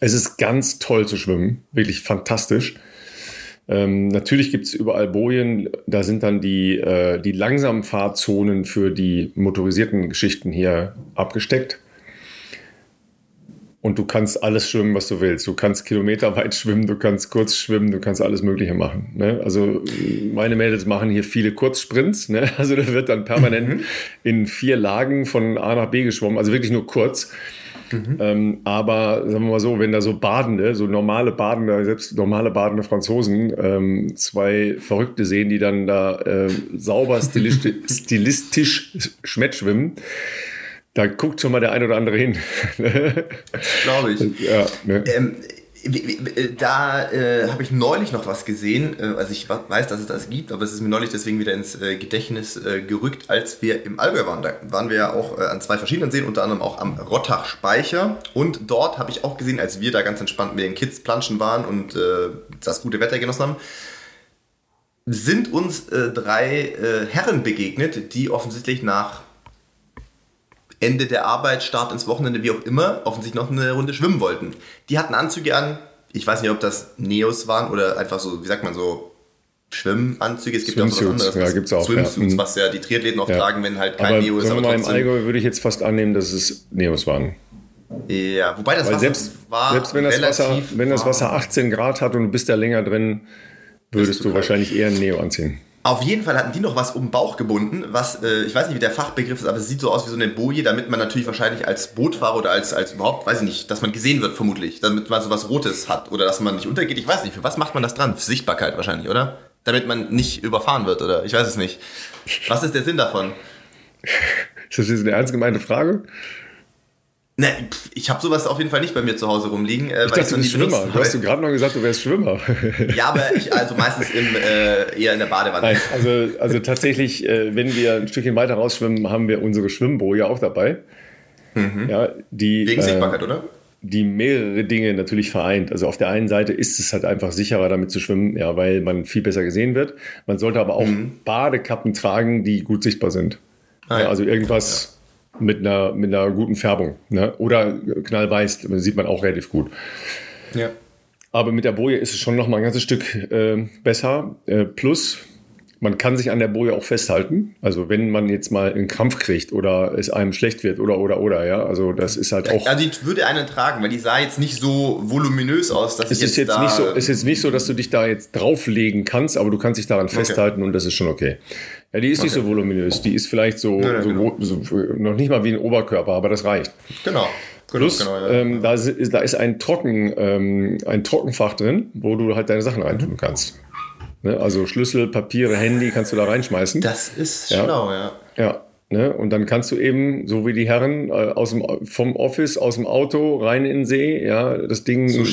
Es ist ganz toll zu schwimmen. Wirklich fantastisch. Ähm, natürlich gibt es überall Bojen. Da sind dann die, äh, die langsamen Fahrzonen für die motorisierten Geschichten hier abgesteckt. Und du kannst alles schwimmen, was du willst. Du kannst kilometerweit schwimmen, du kannst kurz schwimmen, du kannst alles Mögliche machen. Ne? Also meine Mädels machen hier viele Kurzsprints. Ne? [LAUGHS] Also da wird dann permanent mhm. in vier Lagen von A nach B geschwommen, also wirklich nur kurz. Mhm. Ähm, aber sagen wir mal so, wenn da so Badende, so normale Badende, selbst normale badende Franzosen, ähm, zwei Verrückte sehen, die dann da äh, sauber [LAUGHS] stilistisch, stilistisch Schmett schwimmen, da guckt schon mal der ein oder andere hin. [LAUGHS] Glaube ich. Ja, ne? ähm, da äh, habe ich neulich noch was gesehen. Äh, also ich weiß, dass es das gibt, aber es ist mir neulich deswegen wieder ins äh, Gedächtnis äh, gerückt, als wir im Allgäu waren. Da waren wir ja auch äh, an zwei verschiedenen Seen, unter anderem auch am Rottach-Speicher. Und dort habe ich auch gesehen, als wir da ganz entspannt mit den Kids planschen waren und äh, das gute Wetter genossen haben, sind uns drei Herren begegnet, die offensichtlich nach Ende der Arbeit, Start ins Wochenende, wie auch immer, offensichtlich noch eine Runde schwimmen wollten. Die hatten Anzüge an. Ich weiß nicht, ob das Neos waren oder einfach so, wie sagt man so, Schwimmanzüge. Es gibt Swimsuits, auch was anderes. Ja, gibt's auch, Swimsuits, ja. Mhm. was ja die Triathleten oft ja. tragen, wenn halt kein aber Neo ist. Aber mal im Allgäu würde ich jetzt fast annehmen, dass es Neos waren. Ja, wobei das Weil Wasser selbst, war selbst wenn das Wasser, wenn das Wasser 18 Grad hat und du bist da länger drin, würdest du, du wahrscheinlich eher ein Neo anziehen. Auf jeden Fall hatten die noch was um den Bauch gebunden, was, äh, ich weiß nicht, wie der Fachbegriff ist, aber es sieht so aus wie so eine Boje, damit man natürlich wahrscheinlich als Bootfahrer oder als, als überhaupt, weiß ich nicht, dass man gesehen wird vermutlich, damit man so was Rotes hat oder dass man nicht untergeht. Ich weiß nicht, für was macht man das dran? Für Sichtbarkeit wahrscheinlich, oder? Damit man nicht überfahren wird, oder? Ich weiß es nicht. Was ist der Sinn davon? [LAUGHS] Ist das jetzt eine ernst gemeinte Frage? Ne, ich habe sowas auf jeden Fall nicht bei mir zu Hause rumliegen. Äh, ich dachte, du bist Schwimmer. Du hast du gerade noch gesagt, du wärst Schwimmer. [LAUGHS] ja, aber ich also meistens im, äh, eher in der Badewanne. Nein, also, also tatsächlich, äh, wenn wir ein Stückchen weiter rausschwimmen, haben wir unsere Schwimmboje auch dabei. Mhm. Ja, die, Wegen Sichtbarkeit, äh, oder? Die mehrere Dinge natürlich vereint. Also auf der einen Seite ist es halt einfach sicherer, damit zu schwimmen, ja, weil man viel besser gesehen wird. Man sollte aber auch mhm. Badekappen tragen, die gut sichtbar sind. Ah, ja. Also irgendwas. Ja mit einer, mit einer guten Färbung. Ne? Oder knallweiß, sieht man auch relativ gut. Ja. Aber mit der Boje ist es schon noch mal ein ganzes Stück äh, besser. Äh, plus, man kann sich an der Boje auch festhalten. Also wenn man jetzt mal einen Krampf kriegt oder es einem schlecht wird oder oder oder ja, also das ist halt auch. Also die würde einen tragen, weil die sah jetzt nicht so voluminös aus, dass es ist jetzt, jetzt nicht so, ist jetzt nicht so, dass du dich da jetzt drauflegen kannst, aber du kannst dich daran festhalten okay. und das ist schon okay. Ja, die ist okay. nicht so voluminös, die ist vielleicht so, ja, ja, so, genau. so, noch nicht mal wie ein Oberkörper, aber das reicht. Genau. Genau, Plus, genau, ja. ähm, da, ist, da ist ein, Trocken, ähm, ein Trockenfach drin, wo du halt deine Sachen reintun kannst. Ne? Also Schlüssel, Papiere, Handy kannst du da reinschmeißen. Das ist schlau, ja. Ja. Ne? Und dann kannst du eben, so wie die Herren, äh, aus dem, vom Office, aus dem Auto rein in den See, ja, das Ding so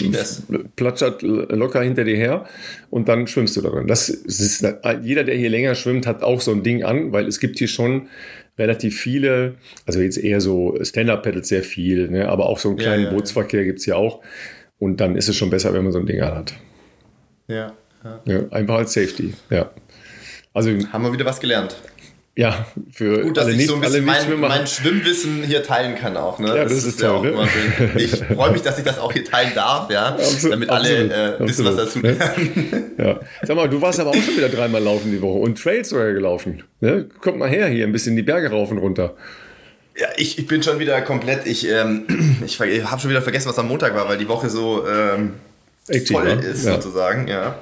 platschert locker hinter dir her und dann schwimmst du darin. Das ist, jeder, der hier länger schwimmt, hat auch so ein Ding an, weil es gibt hier schon relativ viele, also jetzt eher so Stand-Up-Pedals sehr viel, ne? aber auch so einen kleinen ja, ja, Bootsverkehr ja. gibt es ja auch. Und dann ist es schon besser, wenn man so ein Ding hat. Ja. ja. einfach als Safety, ja. Also, Haben wir wieder was gelernt. Ja, für Gut, dass alle ich nicht, so ein bisschen mein, mein, Schwimmwissen hier teilen kann auch. Ne? Ja, das, das ist, ist toll. Ja ne? [LAUGHS] Ich freue mich, dass ich das auch hier teilen darf, ja, absolut, damit alle äh, wissen, was dazu lernen. Ja. Sag mal, du warst aber auch schon wieder dreimal laufen die Woche und Trails sogar gelaufen. Ne? Kommt mal her hier, ein bisschen die Berge rauf und runter. Ja, ich, ich bin schon wieder komplett, ich, ähm, [CLEARS THROAT] ich, ich habe schon wieder vergessen, was am Montag war, weil die Woche so ähm, voll ist, ja. sozusagen, ja.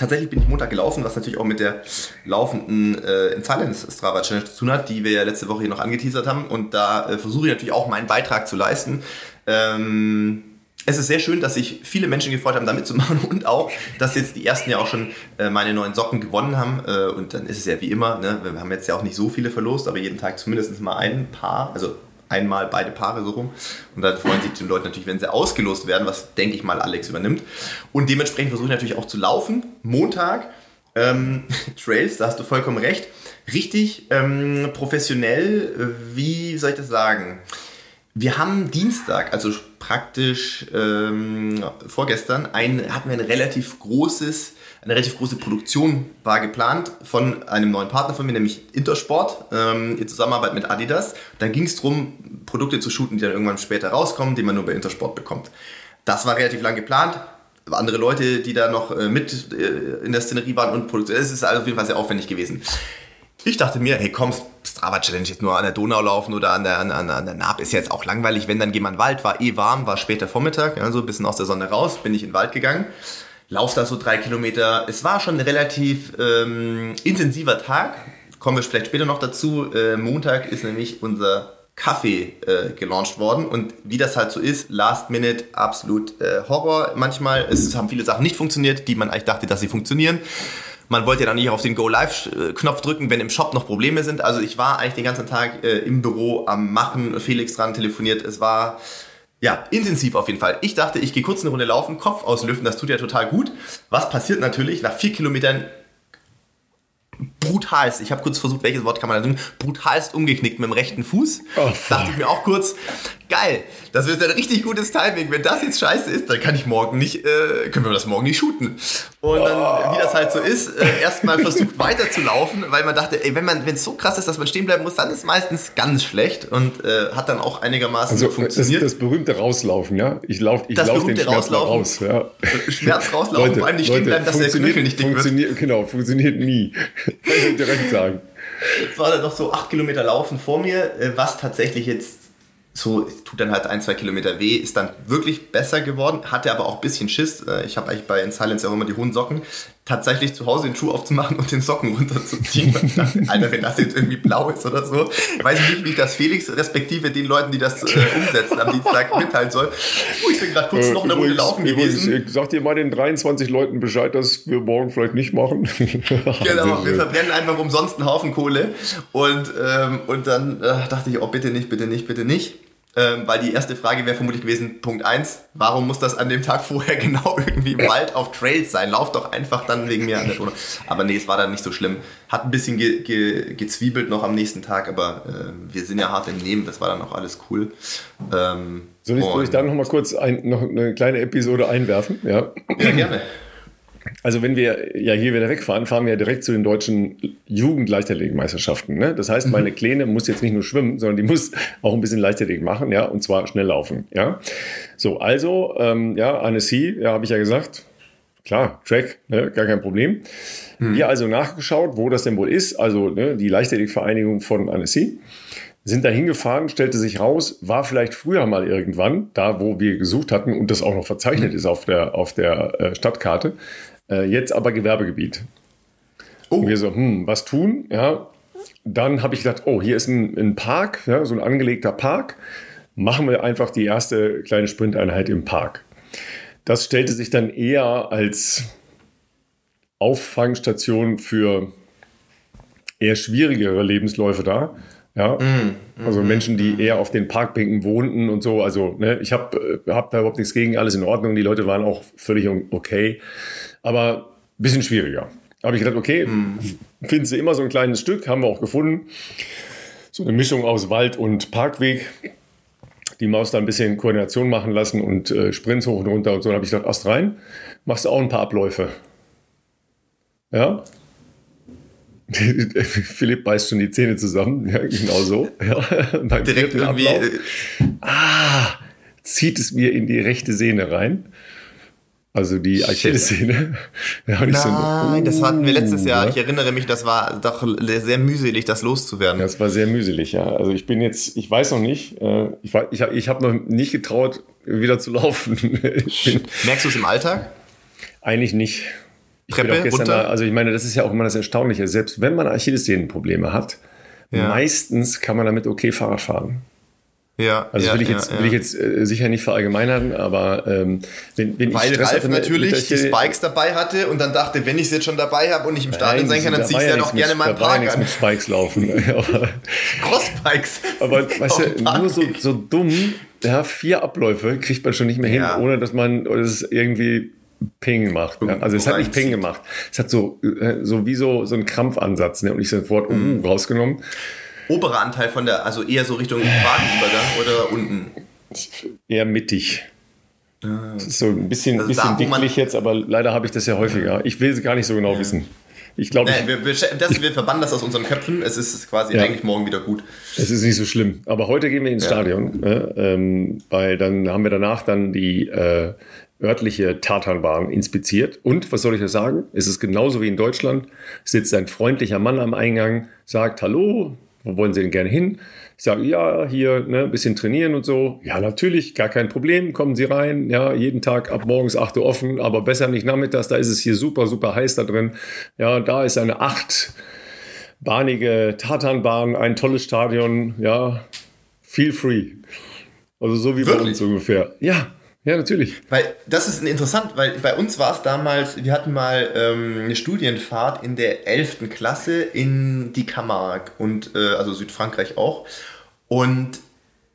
Tatsächlich bin ich Montag gelaufen, was natürlich auch mit der laufenden äh, in Silence Strava Challenge zu tun hat, die wir ja letzte Woche hier noch angeteasert haben. Und da äh, versuche ich natürlich auch meinen Beitrag zu leisten. Ähm, es ist sehr schön, dass sich viele Menschen gefreut haben, da mitzumachen [LAUGHS] und auch, dass jetzt die ersten ja auch schon äh, meine neuen Socken gewonnen haben. Äh, und dann ist es ja wie immer, ne? wir haben jetzt ja auch nicht so viele verlost, aber jeden Tag zumindest mal ein Paar, also einmal beide Paare so rum. Und dann freuen sich die Leute natürlich, wenn sie ausgelost werden, was denke ich mal Alex übernimmt. Und dementsprechend versuche ich natürlich auch zu laufen. Montag, ähm, [LAUGHS] Trails, da hast du vollkommen recht. Richtig ähm, professionell, wie soll ich das sagen? Wir haben Dienstag, also praktisch ähm, vorgestern, ein, hatten wir ein relativ großes eine relativ große Produktion war geplant von einem neuen Partner von mir, nämlich Intersport, ähm, in Zusammenarbeit mit Adidas. Da ging es darum, Produkte zu shooten, die dann irgendwann später rauskommen, die man nur bei Intersport bekommt. Das war relativ lang geplant. Andere Leute, die da noch äh, mit äh, in der Szenerie waren und Produktion. Es ist also auf jeden Fall sehr aufwendig gewesen. Ich dachte mir, hey komm, Strava Challenge jetzt nur an der Donau laufen oder an der, an, an der Naab ist jetzt auch langweilig. Wenn dann gehen wir in den Wald, war eh warm, war später Vormittag, also ein bisschen aus der Sonne raus, bin ich in den Wald gegangen lauf da so drei Kilometer. Es war schon ein relativ ähm, intensiver Tag. Kommen wir vielleicht später noch dazu. Äh, Montag ist nämlich unser Kaffee äh, gelauncht worden und wie das halt so ist, Last Minute absolut äh, Horror manchmal. Es haben viele Sachen nicht funktioniert, die man eigentlich dachte, dass sie funktionieren. Man wollte ja dann nicht auf den Go Live Knopf drücken, wenn im Shop noch Probleme sind. Also ich war eigentlich den ganzen Tag äh, im Büro am Machen, Felix dran telefoniert. Es war ja, intensiv auf jeden Fall. Ich dachte, ich gehe kurz eine Runde laufen, Kopf auslüften, das tut ja total gut. Was passiert natürlich? Nach vier Kilometern brutalst, ich habe kurz versucht, welches Wort kann man da tun, brutalst umgeknickt mit dem rechten Fuß. Oh, Dachte ich mir auch kurz, geil, das wird ein richtig gutes Timing. Wenn das jetzt scheiße ist, dann kann ich morgen nicht, äh, können wir das morgen nicht shooten. Und dann, wie das halt so ist, äh, erstmal versucht weiterzulaufen, weil man dachte, ey, wenn man, wenn es so krass ist, dass man stehen bleiben muss, dann ist es meistens ganz schlecht und äh, hat dann auch einigermaßen also, funktioniert. Das, das berühmte Rauslaufen, ja? Ich laufe ich lauf den Schmerz raus. Ja. Schmerz rauslaufen, Leute, vor allem nicht stehen bleiben, dass der Knöchel nicht dick wird. Genau, funktioniert nie. Kann ich direkt sagen. Es war dann noch so acht Kilometer Laufen vor mir, äh, was tatsächlich jetzt so, tut dann halt ein, zwei Kilometer weh, ist dann wirklich besser geworden, hatte aber auch ein bisschen Schiss. Äh, ich habe eigentlich bei In Silence auch immer die hohen Socken. Tatsächlich zu Hause den Schuh aufzumachen und den Socken runterzuziehen. [LAUGHS] Alter, wenn das jetzt irgendwie blau ist oder so. Ich weiß nicht, wie ich das Felix, respektive den Leuten, die das äh, [LAUGHS] umsetzen, am Dienstag mitteilen soll. Oh, ich bin gerade kurz äh, noch eine Runde laufen übrigens, gewesen. Ich sag dir mal den 23 Leuten Bescheid, dass wir morgen vielleicht nicht machen. [LAUGHS] genau, wir verbrennen einfach umsonst einen Haufen Kohle. Und, ähm, und dann äh, dachte ich, oh, bitte nicht, bitte nicht, bitte nicht. Ähm, weil die erste Frage wäre vermutlich gewesen, Punkt 1, warum muss das an dem Tag vorher [LAUGHS] genau irgendwie im Wald auf Trails sein? Lauf doch einfach dann wegen mir an der Donau. Aber nee, es war dann nicht so schlimm. Hat ein bisschen ge ge gezwiebelt noch am nächsten Tag, aber äh, wir sind ja hart im Nehmen, das war dann auch alles cool. Ähm, soll, ich, soll ich da noch mal kurz ein, noch eine kleine Episode einwerfen? Ja, ja gerne. Also wenn wir ja hier wieder wegfahren, fahren wir ja direkt zu den deutschen Jugendleichtathletikmeisterschaften. Ne? Das heißt, meine mhm. Kleine muss jetzt nicht nur schwimmen, sondern die muss auch ein bisschen Leichtathletik machen, ja, und zwar schnell laufen, ja. So, also, ähm, ja, Annecy, ja, habe ich ja gesagt, klar, Track, ne, gar kein Problem. Hm. Wir also nachgeschaut, wo das denn wohl ist, also ne, die Leichtathletikvereinigung von Annecy. Sind da hingefahren, stellte sich raus, war vielleicht früher mal irgendwann, da wo wir gesucht hatten und das auch noch verzeichnet hm. ist auf der, auf der äh, Stadtkarte, äh, jetzt aber Gewerbegebiet. Oh. Und wir so, hm, was tun? Ja, dann habe ich gedacht, oh, hier ist ein, ein Park, ja, so ein angelegter Park. Machen wir einfach die erste kleine Sprinteinheit im Park. Das stellte sich dann eher als Auffangstation für eher schwierigere Lebensläufe dar. Ja, mm, also Menschen, die mm. eher auf den Parkbänken wohnten und so. Also, ne, ich habe äh, hab da überhaupt nichts gegen, alles in Ordnung. Die Leute waren auch völlig okay. Aber ein bisschen schwieriger. Habe ich gedacht, okay, mm. finden Sie immer so ein kleines Stück, haben wir auch gefunden. So eine Mischung aus Wald und Parkweg die Maus da ein bisschen Koordination machen lassen und äh, Sprints hoch und runter und so. Dann habe ich gedacht, Ast rein, machst du auch ein paar Abläufe. Ja. [LAUGHS] Philipp beißt schon die Zähne zusammen, ja, genau so. Ja, [LAUGHS] beim Direkt irgendwie. Ablauf, äh, ah, zieht es mir in die rechte Sehne rein. Also die Achillessehne. [LAUGHS] Nein, so, uh, das hatten wir letztes Jahr. Ja. Ich erinnere mich, das war doch sehr mühselig, das loszuwerden. Das war sehr mühselig, ja. Also ich bin jetzt, ich weiß noch nicht, äh, ich, ich habe ich hab noch nicht getraut, wieder zu laufen. [LAUGHS] Merkst du es im Alltag? Eigentlich nicht. Ich Treppe, gestern, runter? also ich meine, das ist ja auch immer das Erstaunliche. Selbst wenn man Achillessehnenprobleme hat, ja. meistens kann man damit okay Fahrrad fahren. Ja, also ja, will ich jetzt, ja, will ich jetzt äh, sicher nicht verallgemeinern, aber ähm, wenn, wenn Weil ich Ralf natürlich die Spikes dabei hatte und dann dachte, wenn ich sie jetzt schon dabei habe und ich im Stadion sein kann, dann ziehe ich sie ja noch gerne mal im Park an. mit Spikes laufen. [LAUGHS] [LAUGHS] Cross-Spikes. aber weißt du, [LAUGHS] nur so, so dumm, ja, vier Abläufe kriegt man schon nicht mehr hin, ohne dass man oder das irgendwie Ping macht. Ja. Also es hat nicht Ping gemacht. Es hat so, äh, so wie so, so einen Krampfansatz. Ne? Und ich sofort uh, rausgenommen obere Anteil von der, also eher so Richtung Wadenübergang oder unten? Eher mittig. Ah. so ein bisschen, also bisschen dicklich jetzt, aber leider habe ich das ja häufiger. Ich will es gar nicht so genau ja. wissen. Ich glaube, nee, wir, wir, wir verbannen das aus unseren Köpfen. Es ist quasi ja. eigentlich morgen wieder gut. Es ist nicht so schlimm. Aber heute gehen wir ins ja. Stadion, äh, ähm, weil dann haben wir danach dann die äh, örtliche Tatanbahn inspiziert. Und was soll ich da sagen? Es ist genauso wie in Deutschland. Sitzt ein freundlicher Mann am Eingang, sagt Hallo, wo wollen Sie denn gerne hin? Ich sage, ja, hier ne, ein bisschen trainieren und so. Ja, natürlich, gar kein Problem. Kommen Sie rein. Ja, jeden Tag ab morgens 8 Uhr offen, aber besser nicht nachmittags. Da ist es hier super, super heiß da drin. Ja, da ist eine achtbahnige Tatanbahn, ein tolles Stadion. Ja, feel free. Also so wie Wirklich? bei uns ungefähr. Ja, ja, natürlich. Weil das ist interessant, weil bei uns war es damals, wir hatten mal ähm, eine Studienfahrt in der 11. Klasse in die Camargue und äh, also Südfrankreich auch. Und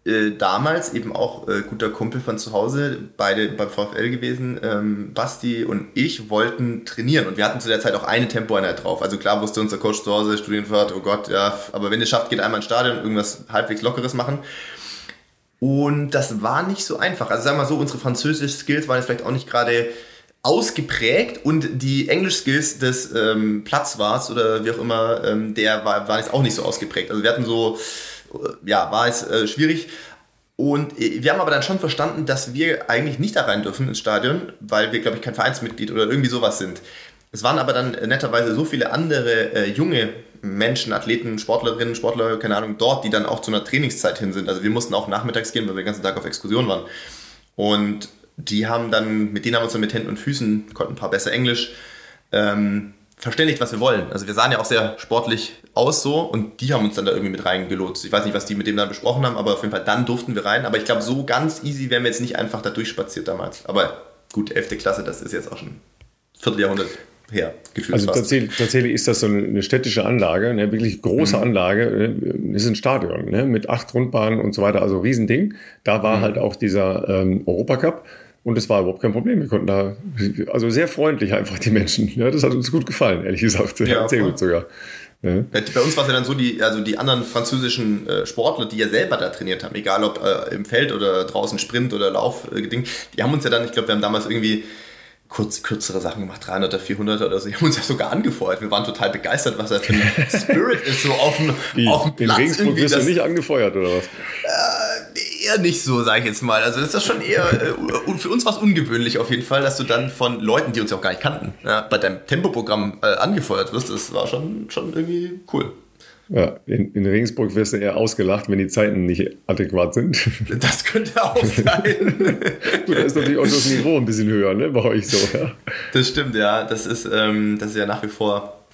äh, damals eben auch äh, guter Kumpel von zu Hause, beide beim VfL gewesen, ähm, Basti und ich wollten trainieren und wir hatten zu der Zeit auch eine Tempoeinheit drauf. Also klar wusste unser Coach zu Hause, Studienfahrt, oh Gott, ja, aber wenn ihr schafft, geht einmal ins Stadion und irgendwas halbwegs Lockeres machen. Und das war nicht so einfach. Also sagen wir mal so, unsere Französisch-Skills waren jetzt vielleicht auch nicht gerade ausgeprägt und die Englisch-Skills des ähm, Platzwarts oder wie auch immer, ähm, der war, war jetzt auch nicht so ausgeprägt. Also wir hatten so, äh, ja, war es äh, schwierig. Und äh, wir haben aber dann schon verstanden, dass wir eigentlich nicht da rein dürfen ins Stadion, weil wir, glaube ich, kein Vereinsmitglied oder irgendwie sowas sind. Es waren aber dann netterweise so viele andere äh, junge Menschen, Athleten, Sportlerinnen, Sportler, keine Ahnung, dort, die dann auch zu einer Trainingszeit hin sind. Also wir mussten auch nachmittags gehen, weil wir den ganzen Tag auf Exkursion waren. Und die haben dann, mit denen haben wir uns dann mit Händen und Füßen, konnten ein paar besser Englisch, ähm, verständigt, was wir wollen. Also wir sahen ja auch sehr sportlich aus so und die haben uns dann da irgendwie mit reingelotst. Ich weiß nicht, was die mit dem dann besprochen haben, aber auf jeden Fall dann durften wir rein. Aber ich glaube, so ganz easy wären wir jetzt nicht einfach da durchspaziert damals. Aber gut, 11. Klasse, das ist jetzt auch schon Vierteljahrhundert her. Also tatsächlich, tatsächlich, ist das so eine städtische Anlage, eine wirklich große mhm. Anlage. Das ist ein Stadion ne, mit acht Rundbahnen und so weiter, also Riesending. Da war mhm. halt auch dieser ähm, Europacup. Und es war überhaupt kein Problem. Wir konnten da, also sehr freundlich einfach die Menschen. Ja, das hat uns gut gefallen, ehrlich gesagt. Ja, sehr gut sogar. Ja. Bei uns war es ja dann so, die, also die anderen französischen äh, Sportler, die ja selber da trainiert haben, egal ob äh, im Feld oder draußen Sprint oder Lauf, äh, Ding, die haben uns ja dann, ich glaube, wir haben damals irgendwie kurz, kürzere Sachen gemacht, 300er, 400er oder so. Die haben uns ja sogar angefeuert. Wir waren total begeistert, was er für ein [LAUGHS] Spirit ist, so auf dem, auf dem Platz. In Regensburg wirst du nicht angefeuert, oder was? Äh, eher nicht so, sage ich jetzt mal. Also das ist das schon eher, äh, für uns war es ungewöhnlich auf jeden Fall, dass du dann von Leuten, die uns ja auch gar nicht kannten, ja, bei deinem Tempoprogramm äh, angefeuert wirst. Das war schon, schon irgendwie cool. Ja, in, in, Regensburg wirst du eher ausgelacht, wenn die Zeiten nicht adäquat sind. Das könnte auch [LAUGHS] sein. Gut, da ist natürlich auch das Niveau ein bisschen höher, ne, bei euch so. Ja. Das stimmt, ja. Das ist, ähm, das ist ja nach wie vor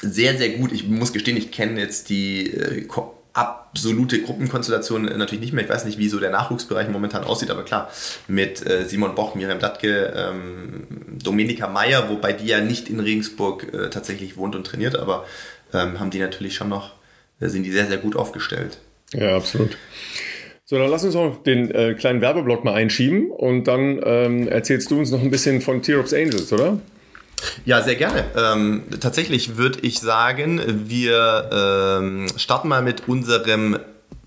sehr, sehr gut. Ich muss gestehen, ich kenne jetzt die äh, absolute Gruppenkonstellation äh, natürlich nicht mehr. Ich weiß nicht, wie so der Nachwuchsbereich momentan aussieht, aber klar, mit äh, Simon Boch, Miriam Dattke, ähm, Dominika Meyer, wobei die ja nicht in Regensburg äh, tatsächlich wohnt und trainiert, aber ähm, haben die natürlich schon noch, äh, sind die sehr, sehr gut aufgestellt. Ja, absolut. So, dann lass uns noch den äh, kleinen Werbeblock mal einschieben und dann ähm, erzählst du uns noch ein bisschen von T-Rops Angels, oder? Ja, sehr gerne. Ähm, tatsächlich würde ich sagen, wir ähm, starten mal mit unserem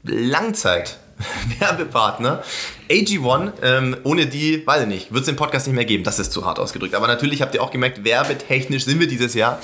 Langzeit. [LAUGHS] Werbepartner AG1, ähm, ohne die, weiß ich nicht, wird es den Podcast nicht mehr geben. Das ist zu hart ausgedrückt. Aber natürlich habt ihr auch gemerkt, werbetechnisch sind wir dieses Jahr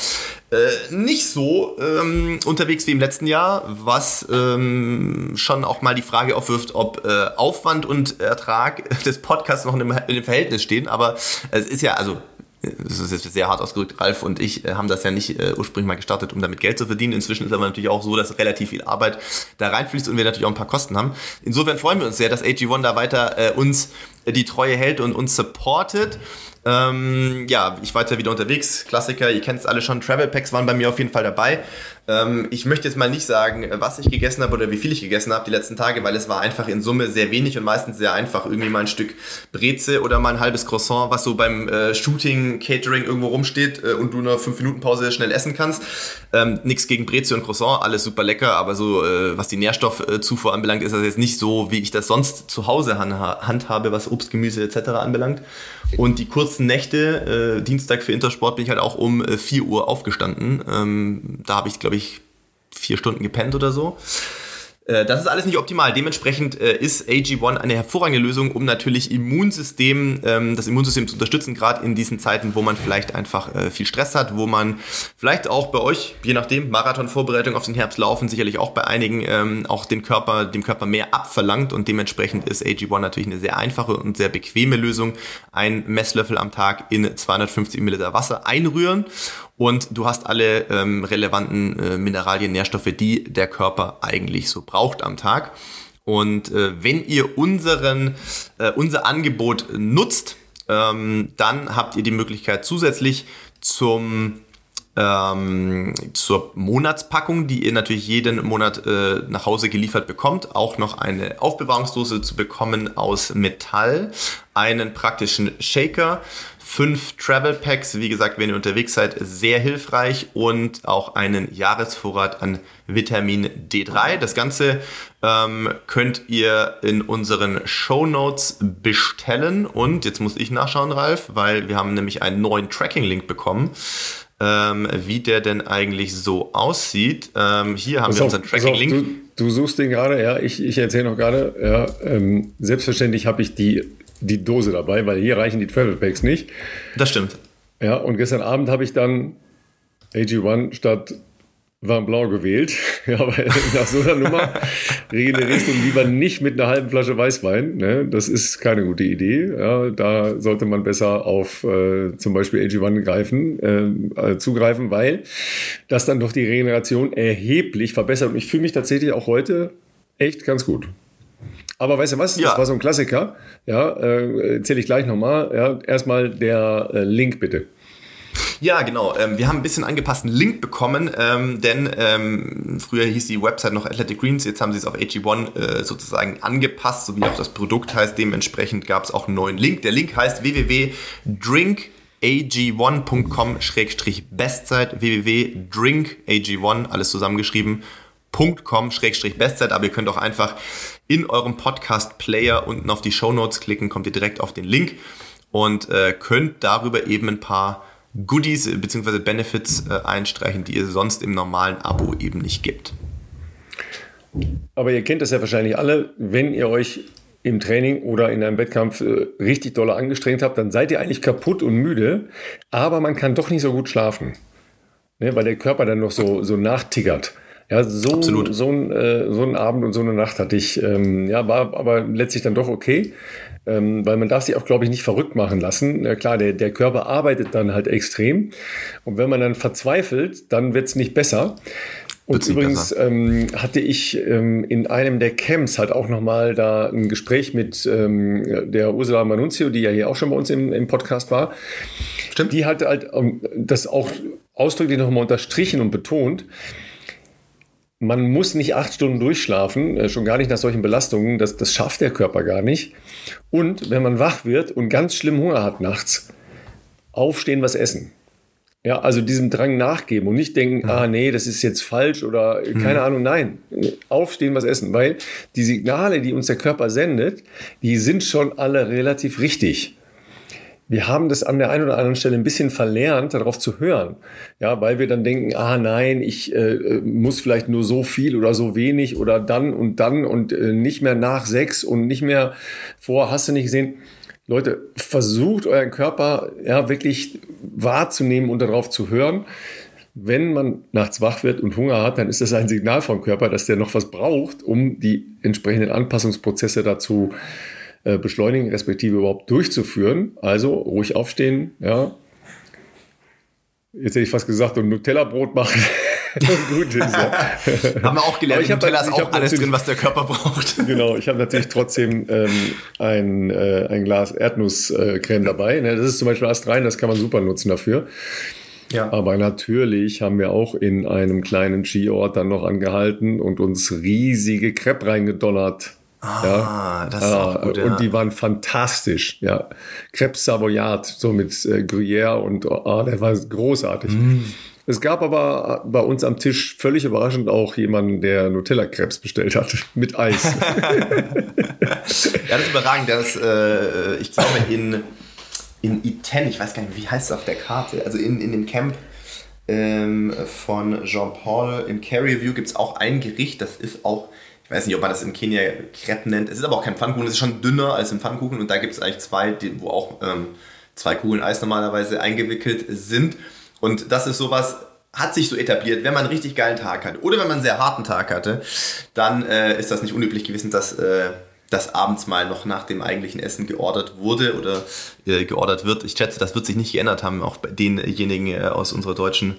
äh, nicht so ähm, unterwegs wie im letzten Jahr, was ähm, schon auch mal die Frage aufwirft, ob äh, Aufwand und Ertrag [LAUGHS] des Podcasts noch in dem, in dem Verhältnis stehen. Aber es ist ja, also das ist jetzt sehr hart ausgedrückt, Ralf und ich äh, haben das ja nicht äh, ursprünglich mal gestartet, um damit Geld zu verdienen. Inzwischen ist aber natürlich auch so, dass relativ viel Arbeit da reinfließt und wir natürlich auch ein paar Kosten haben. Insofern freuen wir uns sehr, dass AG1 da weiter äh, uns die Treue hält und uns supportet. Ähm, ja, ich war jetzt ja wieder unterwegs. Klassiker, ihr kennt es alle schon. Travel Packs waren bei mir auf jeden Fall dabei. Ähm, ich möchte jetzt mal nicht sagen, was ich gegessen habe oder wie viel ich gegessen habe die letzten Tage, weil es war einfach in Summe sehr wenig und meistens sehr einfach. Irgendwie mal ein Stück Breze oder mal ein halbes Croissant, was so beim äh, Shooting, Catering irgendwo rumsteht äh, und du eine 5 Minuten Pause schnell essen kannst. Ähm, Nichts gegen Breze und Croissant, alles super lecker, aber so äh, was die Nährstoffzufuhr anbelangt, ist das jetzt nicht so, wie ich das sonst zu Hause handhabe, was Obst, Gemüse etc. anbelangt. Und die kurzen Nächte, äh, Dienstag für Intersport, bin ich halt auch um äh, 4 Uhr aufgestanden. Ähm, da habe ich, glaube ich, vier Stunden gepennt oder so. Äh, das ist alles nicht optimal. Dementsprechend äh, ist AG1 eine hervorragende Lösung, um natürlich Immunsystem, ähm, das Immunsystem zu unterstützen, gerade in diesen Zeiten, wo man vielleicht einfach äh, viel Stress hat, wo man vielleicht auch bei euch, je nachdem, Marathonvorbereitung auf den Herbst laufen, sicherlich auch bei einigen ähm, auch den Körper, dem Körper mehr abverlangt und dementsprechend ist AG1 natürlich eine sehr einfache und sehr bequeme Lösung. Ein Messlöffel am Tag in 250 Milliliter Wasser einrühren und du hast alle ähm, relevanten äh, Mineralien, Nährstoffe, die der Körper eigentlich so braucht am Tag. Und äh, wenn ihr unseren, äh, unser Angebot nutzt, ähm, dann habt ihr die Möglichkeit zusätzlich zum ähm, zur Monatspackung, die ihr natürlich jeden Monat äh, nach Hause geliefert bekommt, auch noch eine Aufbewahrungsdose zu bekommen aus Metall, einen praktischen Shaker, fünf Travel Packs, wie gesagt, wenn ihr unterwegs seid, sehr hilfreich und auch einen Jahresvorrat an Vitamin D3. Das Ganze ähm, könnt ihr in unseren Show Notes bestellen und jetzt muss ich nachschauen, Ralf, weil wir haben nämlich einen neuen Tracking-Link bekommen. Ähm, wie der denn eigentlich so aussieht. Ähm, hier haben pass wir auf, unseren Tracking-Link. Du, du, suchst den gerade, ja, ich, ich erzähle noch gerade. Ja, ähm, selbstverständlich habe ich die die Dose dabei, weil hier reichen die Travel Packs nicht. Das stimmt. Ja, und gestern Abend habe ich dann AG1 statt Vin Blanc gewählt. [LAUGHS] Ja, weil nach so einer Nummer [LAUGHS] regenerierst du lieber nicht mit einer halben Flasche Weißwein. Ne? Das ist keine gute Idee. Ja, da sollte man besser auf äh, zum Beispiel AG1 greifen, äh, äh, zugreifen, weil das dann doch die Regeneration erheblich verbessert. Und ich fühle mich tatsächlich auch heute echt ganz gut. Aber weißt du was? Ja. Das war so ein Klassiker. Ja, äh, erzähle ich gleich nochmal. Ja, erstmal der äh, Link bitte. Ja, genau. Ähm, wir haben ein bisschen angepassten Link bekommen, ähm, denn ähm, früher hieß die Website noch Athletic Greens, jetzt haben sie es auf AG1 äh, sozusagen angepasst, so wie auch das Produkt heißt. Dementsprechend gab es auch einen neuen Link. Der Link heißt www.drinkag1.com-bestzeit www.drinkag1, alles zusammengeschrieben, .com-bestzeit, aber ihr könnt auch einfach in eurem Podcast-Player unten auf die Show Notes klicken, kommt ihr direkt auf den Link und äh, könnt darüber eben ein paar Goodies bzw. Benefits äh, einstreichen, die ihr sonst im normalen Abo eben nicht gibt. Aber ihr kennt das ja wahrscheinlich alle, wenn ihr euch im Training oder in einem Wettkampf äh, richtig doll angestrengt habt, dann seid ihr eigentlich kaputt und müde, aber man kann doch nicht so gut schlafen, ne, weil der Körper dann noch so, so nachtiggert. Ja, so, Absolut. so, ein, äh, so ein Abend und so eine Nacht hatte ich. Ähm, ja, war aber letztlich dann doch okay. Ähm, weil man darf sich auch, glaube ich, nicht verrückt machen lassen. Ja, klar, der, der Körper arbeitet dann halt extrem. Und wenn man dann verzweifelt, dann wird es nicht besser. Und übrigens ähm, hatte ich ähm, in einem der Camps halt auch nochmal da ein Gespräch mit ähm, der Ursula Manunzio, die ja hier auch schon bei uns im, im Podcast war. Stimmt. Die hat halt ähm, das auch ausdrücklich nochmal unterstrichen und betont. Man muss nicht acht Stunden durchschlafen, äh, schon gar nicht nach solchen Belastungen. Das, das schafft der Körper gar nicht. Und wenn man wach wird und ganz schlimm Hunger hat nachts, aufstehen, was essen. Ja, also diesem Drang nachgeben und nicht denken, ah nee, das ist jetzt falsch oder keine mhm. Ahnung, nein, aufstehen, was essen, weil die Signale, die uns der Körper sendet, die sind schon alle relativ richtig. Wir haben das an der einen oder anderen Stelle ein bisschen verlernt, darauf zu hören. Ja, weil wir dann denken, ah nein, ich äh, muss vielleicht nur so viel oder so wenig oder dann und dann und äh, nicht mehr nach sechs und nicht mehr vor, hast du nicht gesehen. Leute, versucht euren Körper ja wirklich wahrzunehmen und darauf zu hören. Wenn man nachts wach wird und Hunger hat, dann ist das ein Signal vom Körper, dass der noch was braucht, um die entsprechenden Anpassungsprozesse dazu äh, beschleunigen, respektive überhaupt durchzuführen. Also ruhig aufstehen, ja. Jetzt hätte ich fast gesagt, und Nutella-Brot machen. [LAUGHS] gut ist. Ja. [LAUGHS] Haben wir auch gelernt, ich Nutella ist auch alles drin, was der Körper braucht. [LAUGHS] Genau, ich habe natürlich trotzdem ähm, ein, äh, ein Glas Erdnusscreme dabei. Ne? Das ist zum Beispiel Astrein, das kann man super nutzen dafür. Ja. Aber natürlich haben wir auch in einem kleinen Skiort dann noch angehalten und uns riesige Crepe reingedonnert. Ah, ja, das ist auch gut, ja. Und die waren fantastisch, ja. Crepe Savoyard, so mit äh, Gruyère und oh, der war großartig. Mm. Es gab aber bei uns am Tisch völlig überraschend auch jemanden, der Nutella-Krebs bestellt hat [LAUGHS] mit Eis. [LAUGHS] ja, das ist überragend. Das, äh, ich glaube, in, in Iten, ich weiß gar nicht, wie heißt es auf der Karte, also in, in dem Camp ähm, von Jean-Paul in Carrier View gibt es auch ein Gericht, das ist auch, ich weiß nicht, ob man das in Kenia Crepe nennt, es ist aber auch kein Pfannkuchen, es ist schon dünner als ein Pfannkuchen und da gibt es eigentlich zwei, wo auch ähm, zwei Kugeln Eis normalerweise eingewickelt sind. Und das ist sowas, hat sich so etabliert, wenn man einen richtig geilen Tag hatte oder wenn man einen sehr harten Tag hatte, dann äh, ist das nicht unüblich gewesen, dass äh, das abends mal noch nach dem eigentlichen Essen geordert wurde oder äh, geordert wird. Ich schätze, das wird sich nicht geändert haben, auch bei denjenigen äh, aus unserer deutschen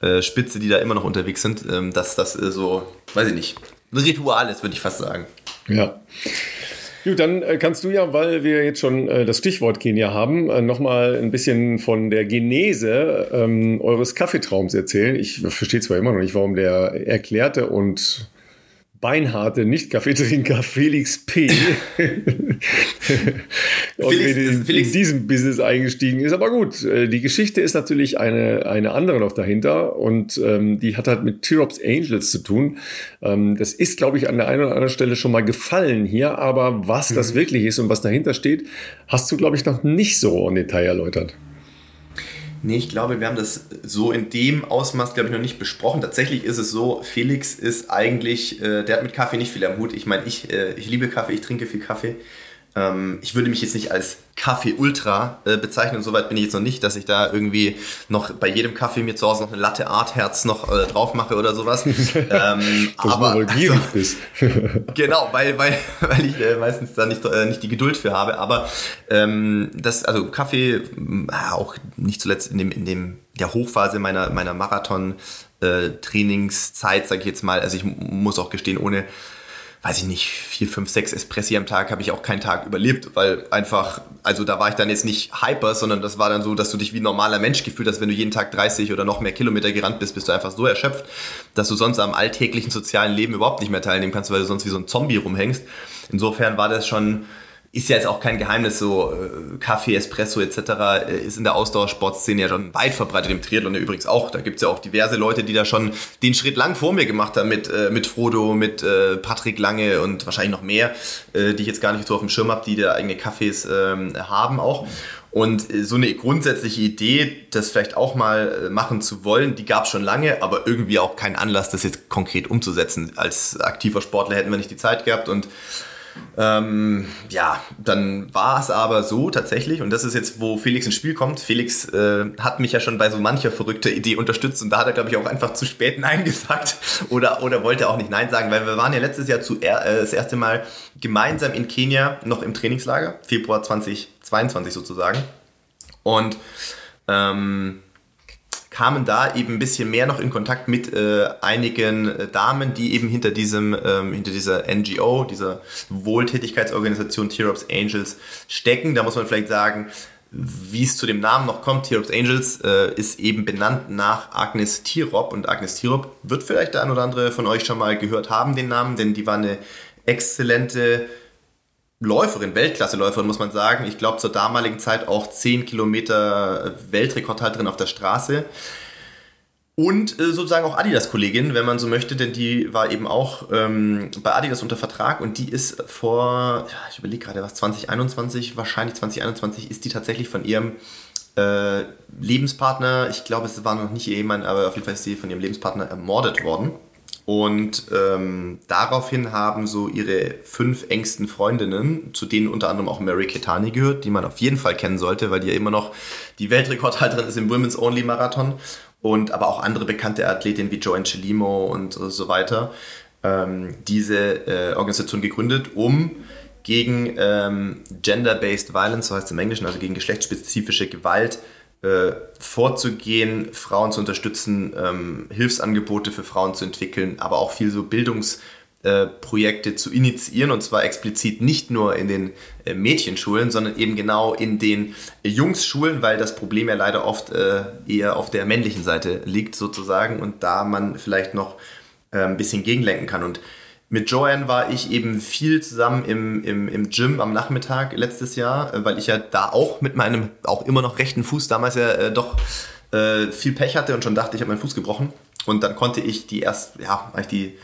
äh, Spitze, die da immer noch unterwegs sind, ähm, dass das äh, so, weiß ich nicht, ein Ritual ist, würde ich fast sagen. Ja. Gut, dann äh, kannst du ja, weil wir jetzt schon äh, das Stichwort Kenia haben, äh, nochmal ein bisschen von der Genese ähm, eures Kaffeetraums erzählen. Ich verstehe zwar immer noch nicht, warum der erklärte und beinharte Nicht-Kaffeetrinker [LAUGHS] Felix P. [LAUGHS] Felix, in, Felix. in diesem Business eingestiegen ist. Aber gut, äh, die Geschichte ist natürlich eine, eine andere noch dahinter und ähm, die hat halt mit Tyrops Angels zu tun. Ähm, das ist, glaube ich, an der einen oder anderen Stelle schon mal gefallen hier, aber was mhm. das wirklich ist und was dahinter steht, hast du, glaube ich, noch nicht so im Detail erläutert. Nee, ich glaube, wir haben das so in dem Ausmaß, glaube ich, noch nicht besprochen. Tatsächlich ist es so, Felix ist eigentlich, äh, der hat mit Kaffee nicht viel am Hut. Ich meine, ich, äh, ich liebe Kaffee, ich trinke viel Kaffee. Ähm, ich würde mich jetzt nicht als Kaffee-Ultra äh, bezeichnen, soweit bin ich jetzt noch nicht, dass ich da irgendwie noch bei jedem Kaffee mir zu Hause noch eine Latte Art Herz noch äh, drauf mache oder sowas. [LAUGHS] ähm, aber also, bist. [LAUGHS] [LAUGHS] genau, weil, weil, weil ich äh, meistens da nicht, äh, nicht die Geduld für habe. Aber ähm, das, also Kaffee, äh, auch nicht zuletzt in dem, in dem der Hochphase meiner, meiner Marathon- äh, sage ich jetzt mal. Also ich muss auch gestehen, ohne weiß ich nicht, vier, fünf, sechs Espressi am Tag habe ich auch keinen Tag überlebt, weil einfach, also da war ich dann jetzt nicht hyper, sondern das war dann so, dass du dich wie ein normaler Mensch gefühlt hast, wenn du jeden Tag 30 oder noch mehr Kilometer gerannt bist, bist du einfach so erschöpft, dass du sonst am alltäglichen sozialen Leben überhaupt nicht mehr teilnehmen kannst, weil du sonst wie so ein Zombie rumhängst. Insofern war das schon ist ja jetzt auch kein Geheimnis, so äh, Kaffee, Espresso etc. Äh, ist in der Ausdauersportszene ja schon weit verbreitet, im Triathlon ja übrigens auch. Da gibt's ja auch diverse Leute, die da schon den Schritt lang vor mir gemacht haben mit, äh, mit Frodo, mit äh, Patrick Lange und wahrscheinlich noch mehr, äh, die ich jetzt gar nicht so auf dem Schirm habe, die da eigene Kaffees äh, haben auch. Und äh, so eine grundsätzliche Idee, das vielleicht auch mal äh, machen zu wollen, die gab schon lange, aber irgendwie auch keinen Anlass, das jetzt konkret umzusetzen. Als aktiver Sportler hätten wir nicht die Zeit gehabt und Ähm, ja, dann war es aber so tatsächlich, und das ist jetzt, wo Felix ins Spiel kommt. Felix äh, hat mich ja schon bei so mancher verrückter Idee unterstützt und da hat er, glaube ich, auch einfach zu spät Nein gesagt [LAUGHS] oder, oder wollte auch nicht Nein sagen, weil wir waren ja letztes Jahr zu, äh, das erste Mal gemeinsam in Kenia noch im Trainingslager, Februar 2022 sozusagen. Und ähm, kamen da eben ein bisschen mehr noch in Kontakt mit äh, einigen äh, Damen, die eben hinter diesem, ähm, hinter dieser NGO, dieser Wohltätigkeitsorganisation Tear Angels stecken. Da muss man vielleicht sagen, wie es zu dem Namen noch kommt, Tear Angels, äh, ist eben benannt nach Agnes Tirop und Agnes Tirop wird vielleicht der ein oder andere von euch schon mal gehört haben, den Namen, denn die war eine exzellente Läuferin, Weltklasse-Läuferin, muss man sagen. Ich glaube, zur damaligen Zeit auch 10 Kilometer Weltrekordhalterin auf der Straße. Und äh, sozusagen auch Adidas-Kollegin, wenn man so möchte, denn die war eben auch ähm, bei Adidas unter Vertrag und die ist vor, ja, ich überlege gerade was, 2021, wahrscheinlich 2021, ist die tatsächlich von ihrem äh, Lebenspartner, ich glaube, es war noch nicht ihr Ehemann, aber auf jeden Fall ist sie von ihrem Lebenspartner ermordet worden. Und ähm, daraufhin haben so ihre fünf engsten Freundinnen, zu denen unter anderem auch Mary Ketani gehört, die man auf jeden Fall kennen sollte, weil die ja immer noch die Weltrekordhalterin ist im Women's Only Marathon und aber auch andere bekannte Athletinnen wie Joanne Chelimo und so weiter, ähm, diese äh, Organisation gegründet, um gegen ähm, Gender-Based Violence, so heißt es im Englischen, also gegen geschlechtsspezifische Gewalt, äh, vorzugehen, Frauen zu unterstützen, ähm, Hilfsangebote für Frauen zu entwickeln, aber auch viel so Bildungsprojekte äh, zu initiieren und zwar explizit nicht nur in den äh, Mädchenschulen, sondern eben genau in den Jungsschulen, weil das Problem ja leider oft äh, eher auf der männlichen Seite liegt sozusagen und da man vielleicht noch äh, ein bisschen gegenlenken kann. Und mit Joanne war ich eben viel zusammen im, im, im Gym am Nachmittag letztes Jahr, äh, weil ich ja da auch mit meinem auch immer noch rechten Fuß damals ja äh, doch äh, viel Pech hatte und schon dachte, ich habe meinen Fuß gebrochen. Und dann konnte ich die erst, ja, eigentlich die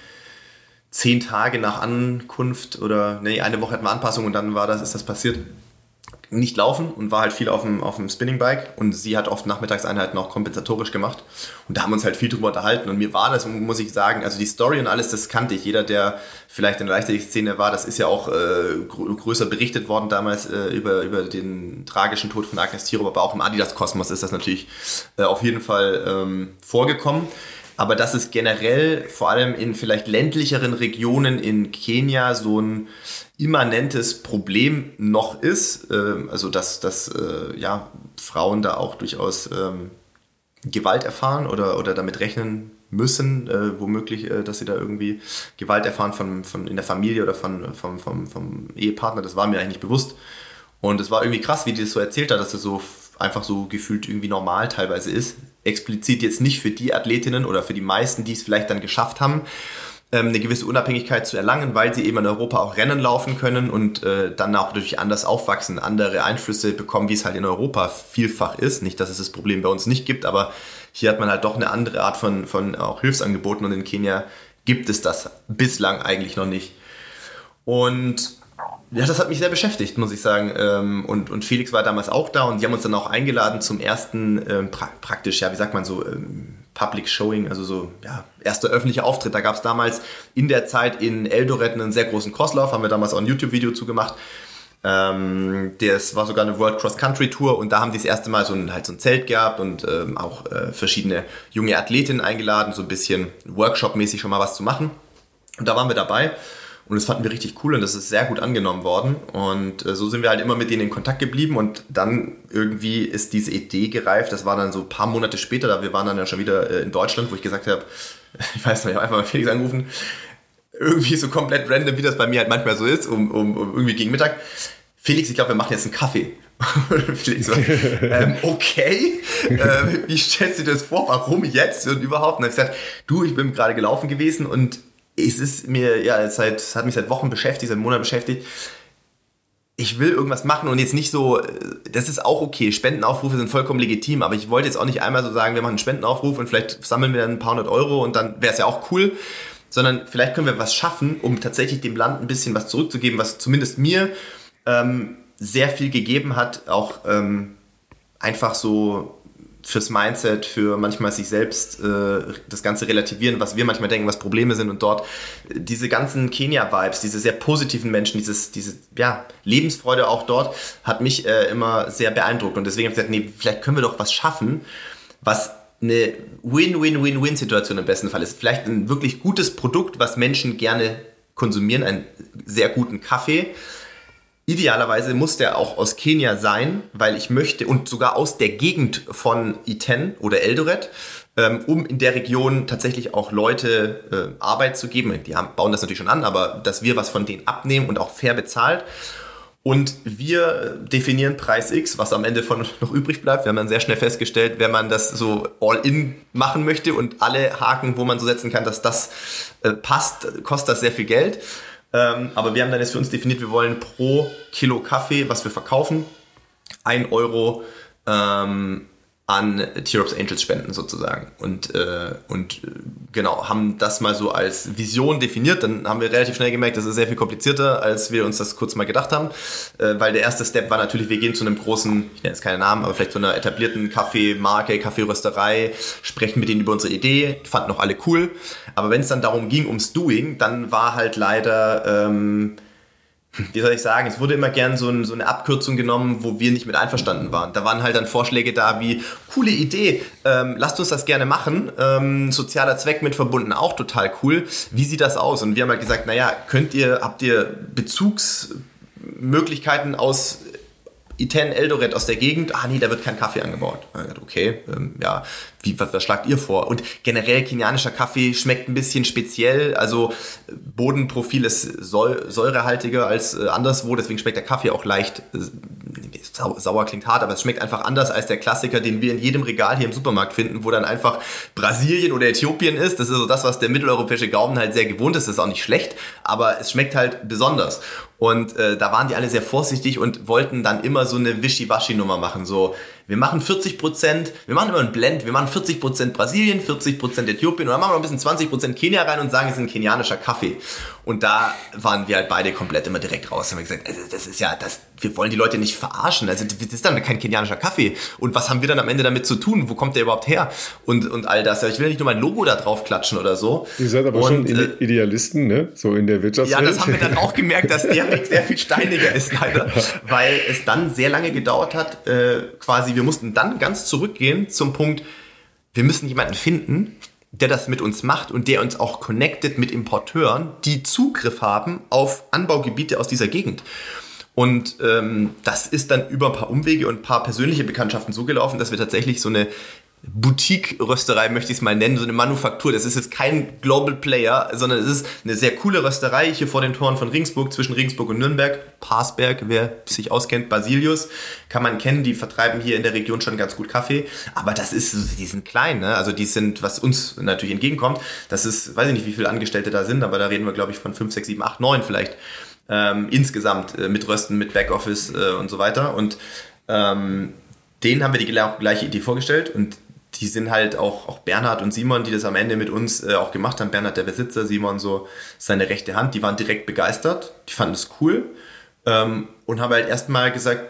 zehn Tage nach Ankunft oder nee, eine Woche hatten wir Anpassung und dann war das, ist das passiert nicht laufen und war halt viel auf dem, auf dem Spinningbike. Und sie hat oft Nachmittagseinheiten auch kompensatorisch gemacht. Und da haben wir uns halt viel drüber unterhalten. Und mir war das, muss ich sagen, also die Story und alles, das kannte ich. Jeder, der vielleicht in der Leichtathletik-Szene war, das ist ja auch äh, größer berichtet worden damals äh, über, über den tragischen Tod von Agnes Tiro, aber auch im Adidas-Kosmos ist das natürlich äh, auf jeden Fall ähm, vorgekommen aber dass es generell vor allem in vielleicht ländlicheren Regionen in Kenia so ein immanentes Problem noch ist, äh, also dass, dass äh, ja, Frauen da auch durchaus ähm, Gewalt erfahren oder, oder damit rechnen müssen, äh, womöglich, äh, dass sie da irgendwie Gewalt erfahren von, von in der Familie oder von, vom, vom, vom Ehepartner, das war mir eigentlich nicht bewusst. Und es war irgendwie krass, wie die das so erzählt hat, dass es so einfach so gefühlt irgendwie normal teilweise ist. Explizit jetzt nicht für die Athletinnen oder für die meisten, die es vielleicht dann geschafft haben, ähm, eine gewisse Unabhängigkeit zu erlangen, weil sie eben in Europa auch Rennen laufen können und äh, dann auch natürlich anders aufwachsen, andere Einflüsse bekommen, wie es halt in Europa vielfach ist. Nicht, dass es das Problem bei uns nicht gibt, aber hier hat man halt doch eine andere Art von, von auch Hilfsangeboten und in Kenia gibt es das bislang eigentlich noch nicht. Und ja, das hat mich sehr beschäftigt, muss ich sagen. Ähm, und, und Felix war damals auch da und die haben uns dann auch eingeladen zum ersten ähm, pra praktisch, ja, wie sagt man so, ähm, Public Showing, also so, ja, erster öffentlicher Auftritt. Da gab es damals in der Zeit in Eldoret einen sehr großen Crosslauf, haben wir damals auch ein YouTube-Video zugemacht. Ähm, das war sogar eine World Cross Country Tour und da haben die das erste Mal so ein, halt so ein Zelt gehabt und ähm, auch äh, verschiedene junge Athletinnen eingeladen, so ein bisschen Workshop-mäßig schon mal was zu machen. Und da waren wir dabei und das fanden wir richtig cool und das ist sehr gut angenommen worden. Und äh, so sind wir halt immer mit denen in Kontakt geblieben. Und dann irgendwie ist diese Idee gereift. Das war dann so ein paar Monate später, da wir waren dann ja schon wieder äh, in Deutschland, wo ich gesagt habe, [LAUGHS] ich weiß nicht, ich habe einfach mal Felix angerufen. Irgendwie so komplett random, wie das bei mir halt manchmal so ist, um, um, um irgendwie gegen Mittag. Felix, ich glaube, wir machen jetzt einen Kaffee. [LAUGHS] Felix so, ähm, okay, äh, wie stellst du dir das vor? Warum jetzt und überhaupt? Und habe ich gesagt, du, ich bin gerade gelaufen gewesen und es ist mir ja seit, hat mich seit Wochen beschäftigt, seit Monaten beschäftigt. Ich will irgendwas machen und jetzt nicht so, das ist auch okay. Spendenaufrufe sind vollkommen legitim, aber ich wollte jetzt auch nicht einmal so sagen, wir machen einen Spendenaufruf und vielleicht sammeln wir dann ein paar hundert Euro und dann wäre es ja auch cool, sondern vielleicht können wir was schaffen, um tatsächlich dem Land ein bisschen was zurückzugeben, was zumindest mir ähm, sehr viel gegeben hat, auch ähm, einfach so fürs Mindset, für manchmal sich selbst äh, das Ganze relativieren, was wir manchmal denken, was Probleme sind und dort diese ganzen Kenia-Vibes, diese sehr positiven Menschen, dieses, diese ja, Lebensfreude auch dort, hat mich äh, immer sehr beeindruckt und deswegen habe ich gesagt, nee, vielleicht können wir doch was schaffen, was eine Win-Win-Win-Win-Situation im besten Fall ist. Vielleicht ein wirklich gutes Produkt, was Menschen gerne konsumieren, einen sehr guten Kaffee, Idealerweise muss der auch aus Kenia sein, weil ich möchte und sogar aus der Gegend von Iten oder Eldoret, ähm, um in der Region tatsächlich auch Leute äh, Arbeit zu geben. Die haben, bauen das natürlich schon an, aber dass wir was von denen abnehmen und auch fair bezahlt. Und wir definieren Preis X, was am Ende von [LAUGHS] noch übrig bleibt. Wir haben dann sehr schnell festgestellt, wenn man das so all-in machen möchte und alle Haken, wo man so setzen kann, dass das äh, passt, kostet das sehr viel Geld. Ähm, aber wir haben dann jetzt für uns definiert, wir wollen pro Kilo Kaffee, was wir verkaufen, 1 Euro ähm, an Tear Angels spenden sozusagen. Und, äh, und äh, genau, haben das mal so als Vision definiert. Dann haben wir relativ schnell gemerkt, das ist sehr viel komplizierter, als wir uns das kurz mal gedacht haben. Äh, weil der erste Step war natürlich, wir gehen zu einem großen, ich nenne jetzt keinen Namen, aber vielleicht zu einer etablierten Kaffeemarke, Kaffeerösterei, sprechen mit denen über unsere Idee, fanden auch alle cool. Aber wenn es dann darum ging, ums Doing, dann war halt leider... Ähm, wie soll ich sagen, es wurde immer gern so, ein, so, eine Abkürzung genommen, wo wir nicht mit einverstanden waren. Da waren halt dann Vorschläge da wie, coole Idee, ähm, lasst uns das gerne machen, ähm, sozialer Zweck mit verbunden, auch total cool. Wie sieht das aus? Und wir haben halt gesagt, naja, könnt ihr, habt ihr Bezugsmöglichkeiten aus Iten Eldoret aus der Gegend, ah nee, da wird kein Kaffee angebaut. Okay, ähm, ja, wie, was, was schlagt ihr vor? Und generell kenianischer Kaffee schmeckt ein bisschen speziell, also Bodenprofil ist säurehaltiger als äh, anderswo, deswegen schmeckt der Kaffee auch leicht, äh, sau, sauer klingt hart, aber es schmeckt einfach anders als der Klassiker, den wir in jedem Regal hier im Supermarkt finden, wo dann einfach Brasilien oder Äthiopien ist. Das ist so das, was der mitteleuropäische Gaumen halt sehr gewohnt ist. Das ist auch nicht schlecht, aber es schmeckt halt besonders. Und äh, da waren die alle sehr vorsichtig und wollten dann immer so eine Wischiwaschi-Nummer machen. So, wir machen 40 Prozent, wir machen immer einen Blend, wir machen 40 Prozent Brasilien, 40 Prozent Äthiopien und dann machen wir noch ein bisschen 20 Prozent Kenia rein und sagen, es ist ein kenianischer Kaffee. Und da waren wir halt beide komplett immer direkt raus. Haben wir gesagt, also das ist ja, das, wir wollen die Leute nicht verarschen. Also das ist dann kein kenianischer Kaffee. Und was haben wir dann am Ende damit zu tun? Wo kommt der überhaupt her? Und, und all das. Ich will nicht nur mein Logo da drauf klatschen oder so. Ihr seid aber und, schon äh, Idealisten, ne? So in der Wirtschaftswelt. Ja, das haben wir dann auch gemerkt, dass der Weg sehr viel steiniger ist leider. Weil es dann sehr lange gedauert hat, äh, quasi, wir mussten dann ganz zurückgehen zum Punkt, wir müssen jemanden finden, der das mit uns macht und der uns auch connected mit Importeuren, die Zugriff haben auf Anbaugebiete aus dieser Gegend. Und ähm, das ist dann über ein paar Umwege und ein paar persönliche Bekanntschaften so gelaufen, dass wir tatsächlich so eine Boutique-Rösterei, möchte ich es mal nennen, so eine Manufaktur. Das ist jetzt kein Global Player, sondern es ist eine sehr coole Rösterei hier vor den Toren von Ringsburg, zwischen Ringsburg und Nürnberg. Passberg, wer sich auskennt, Basilius, kann man kennen. Die vertreiben hier in der Region schon ganz gut Kaffee. Aber das ist, die sind klein, ne? Also die sind, was uns natürlich entgegenkommt, das ist, weiß ich nicht, wie viele Angestellte da sind, aber da reden wir, glaube ich, von 5, 6, 7, 8, 9 vielleicht. Ähm, insgesamt äh, mit Rösten, mit Backoffice äh, und so weiter. Und ähm, denen haben wir die gleiche Idee vorgestellt und die sind halt auch, auch Bernhard und Simon, die das am Ende mit uns äh, auch gemacht haben. Bernhard der Besitzer, Simon so seine rechte Hand, die waren direkt begeistert, die fanden es cool ähm, und haben halt erstmal gesagt,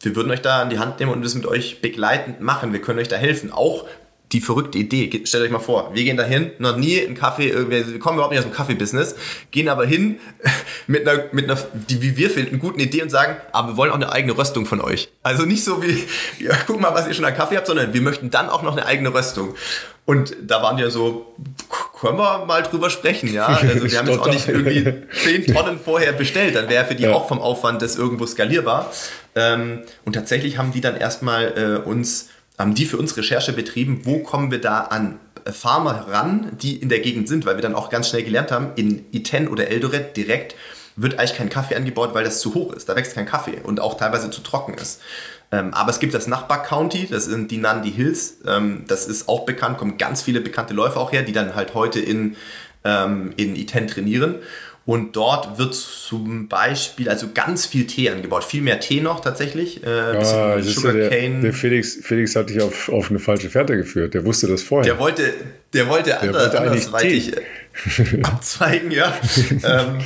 wir würden euch da an die Hand nehmen und das mit euch begleitend machen. Wir können euch da helfen. Auch die verrückte Idee. Stellt euch mal vor, wir gehen dahin, noch nie einen Kaffee, wir kommen überhaupt nicht aus dem Kaffee-Business, gehen aber hin [LAUGHS] mit einer, mit einer, die wie wir finden, guten Idee und sagen, aber wir wollen auch eine eigene Röstung von euch. Also nicht so wie, [LAUGHS] ja, guck mal, was ihr schon an Kaffee habt, sondern wir möchten dann auch noch eine eigene Röstung. Und da waren ja so, können wir mal drüber sprechen, ja. [LAUGHS] Also wir haben jetzt auch nicht irgendwie zehn Tonnen vorher bestellt, dann wäre für die ja. auch vom Aufwand das irgendwo skalierbar. Ähm, und tatsächlich haben die dann erstmal äh, uns haben die für uns Recherche betrieben, wo kommen wir da an Farmer ran, die in der Gegend sind, weil wir dann auch ganz schnell gelernt haben, in Iten oder Eldoret direkt wird eigentlich kein Kaffee angebaut, weil das zu hoch ist. Da wächst kein Kaffee und auch teilweise zu trocken ist. Ähm, aber es gibt das Nachbar-County, das sind die Nandi Hills. Ähm, das ist auch bekannt, kommen ganz viele bekannte Läufer auch her, die dann halt heute in, ähm, in Iten trainieren. Und dort wird zum Beispiel also ganz viel Tee angebaut, viel mehr Tee noch tatsächlich. Äh, ah, Sugar ja der, der, Felix, Felix hat dich auf, auf eine falsche Fährte geführt. Der wusste das vorher. Der wollte, der wollte, der anders, wollte andersweitig abzweigen, ja. [LAUGHS] ähm,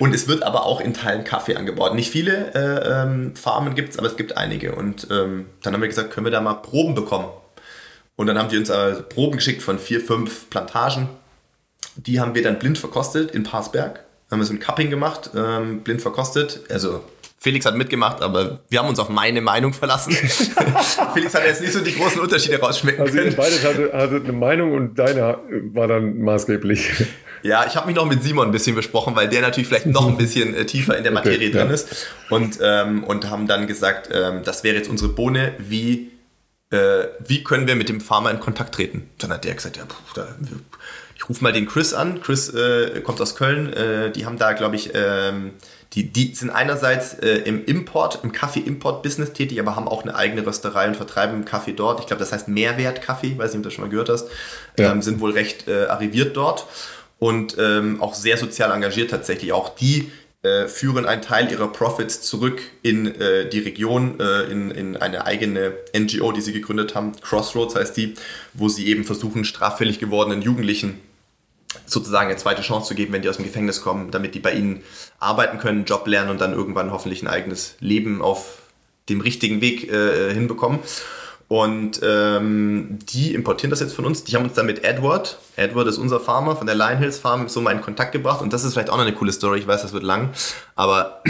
und es wird aber auch in Teilen Kaffee angebaut. Nicht viele äh, ähm, Farmen gibt es, aber es gibt einige. Und ähm, dann haben wir gesagt, können wir da mal Proben bekommen. Und dann haben die uns also Proben geschickt von vier, fünf Plantagen. Die haben wir dann blind verkostet in Parsberg. Haben wir so ein Cupping gemacht, ähm, blind verkostet. Also Felix hat mitgemacht, aber wir haben uns auf meine Meinung verlassen. [LAUGHS] [LAUGHS] Felix hat jetzt nicht so die großen Unterschiede rausschmecken also können. Also beides hatte, hatte eine Meinung und deine war dann maßgeblich. Ja, ich habe mich noch mit Simon ein bisschen besprochen, weil der natürlich vielleicht noch ein bisschen äh, tiefer in der Materie okay, drin ja. ist. Und, ähm, und haben dann gesagt, ähm, das wäre jetzt unsere Bohne, wie, äh, wie können wir mit dem Farmer in Kontakt treten? Dann hat der gesagt, ja, puh, da, ich rufe mal den Chris an. Chris äh, kommt aus Köln. Äh, die haben da, glaube ich, ähm, die, die sind einerseits äh, im Import, im Kaffee-Import-Business tätig, aber haben auch eine eigene Rösterei und vertreiben Kaffee dort. Ich glaube, das heißt Mehrwert-Kaffee, weiß nicht, ob du das schon mal gehört hast. Ja. Ähm, sind wohl recht äh, arriviert dort und ähm, auch sehr sozial engagiert tatsächlich. Auch die äh, führen einen Teil ihrer Profits zurück in äh, die Region, äh, in, in eine eigene NGO, die sie gegründet haben. Crossroads heißt die, wo sie eben versuchen, straffällig gewordenen Jugendlichen sozusagen eine zweite Chance zu geben, wenn die aus dem Gefängnis kommen, damit die bei ihnen arbeiten können, Job lernen und dann irgendwann hoffentlich ein eigenes Leben auf dem richtigen Weg äh, hinbekommen. Und ähm, die importieren das jetzt von uns. Die haben uns dann mit Edward, Edward ist unser Farmer von der Lion Hills Farm, so mal in Kontakt gebracht. Und das ist vielleicht auch noch eine coole Story. Ich weiß, das wird lang. Aber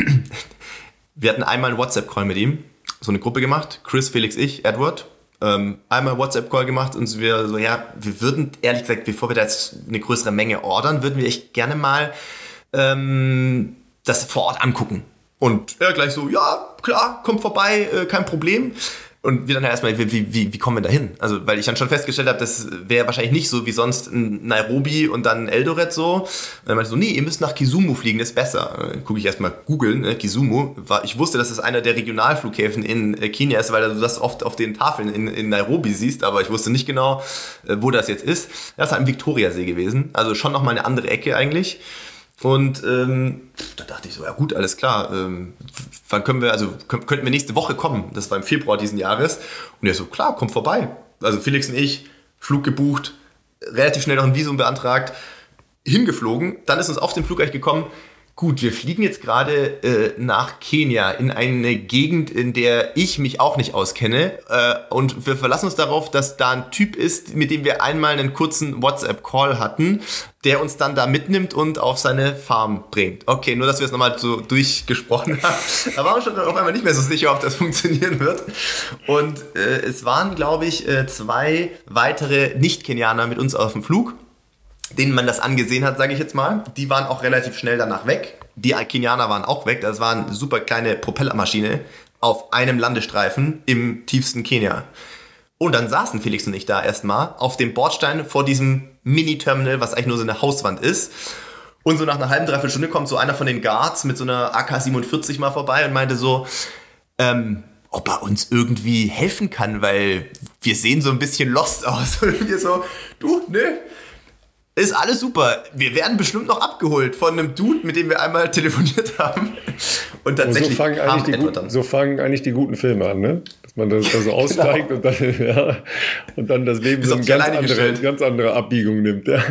[CLEARS THROAT] wir hatten einmal einen WhatsApp-Call mit ihm, so eine Gruppe gemacht. Chris, Felix, ich, Edward ähm, einmal WhatsApp-Call gemacht und wir so, ja, wir würden, ehrlich gesagt, bevor wir da jetzt eine größere Menge ordern, würden wir echt gerne mal ähm, das vor Ort angucken. Und er gleich so, ja, klar, kommt vorbei, äh, kein Problem. Und wir dann erstmal, wie, wie, wie kommen wir da hin? Also, weil ich dann schon festgestellt habe, das wäre wahrscheinlich nicht so wie sonst Nairobi und dann Eldoret so. Und dann meinte ich so, nee, ihr müsst nach Kisumu fliegen, das ist besser. Gucke ich erstmal googeln, ne? Kisumu. Ich wusste, dass es einer der Regionalflughäfen in äh, Kenia ist, weil du das oft auf den Tafeln in, in Nairobi siehst, aber ich wusste nicht genau, äh, wo das jetzt ist. Das ist halt im Viktoriasee gewesen. Also schon nochmal eine andere Ecke eigentlich. Und ähm, da dachte ich so, ja gut, alles klar. Ähm, wann können wir, also könnten wir nächste Woche kommen? Das war im Februar diesen Jahres. Und er so, klar, kommt vorbei. Also Felix und ich, Flug gebucht, relativ schnell noch ein Visum beantragt, hingeflogen. Dann ist uns auf den Flug eigentlich gekommen, Gut, wir fliegen jetzt gerade äh, nach Kenia in eine Gegend, in der ich mich auch nicht auskenne. Äh, und wir verlassen uns darauf, dass da ein Typ ist, mit dem wir einmal einen kurzen WhatsApp-Call hatten, der uns dann da mitnimmt und auf seine Farm bringt. Okay, nur dass wir es nochmal so durchgesprochen [LAUGHS] haben. da waren wir schon auf einmal nicht mehr so sicher, ob das funktionieren wird. Und äh, es waren, glaube ich, äh, zwei weitere Nicht-Kenianer mit uns auf dem Flug denen man das angesehen hat, sage ich jetzt mal. Die waren auch relativ schnell danach weg. Die Kenianer waren auch weg. Das war eine super kleine Propellermaschine auf einem Landestreifen im tiefsten Kenia. Und dann saßen Felix und ich da erstmal auf dem Bordstein vor diesem Mini-Terminal, was eigentlich nur so eine Hauswand ist. Und so nach einer halben, dreiviertel Stunde kommt so einer von den Guards mit so einer AK-47 mal vorbei und meinte so, ähm, ob er uns irgendwie helfen kann, weil wir sehen so ein bisschen lost aus. [LAUGHS] Und wir so, du, ne, ist alles super. Wir werden bestimmt noch abgeholt von einem Dude, mit dem wir einmal telefoniert haben. Und tatsächlich und so, fangen eigentlich die guten, so fangen eigentlich die guten Filme an, ne? Dass man da so [LAUGHS] aussteigt genau. und, dann, [LAUGHS] ja, und dann das Leben so eine ganz andere, ganz andere Abbiegung nimmt. Ja.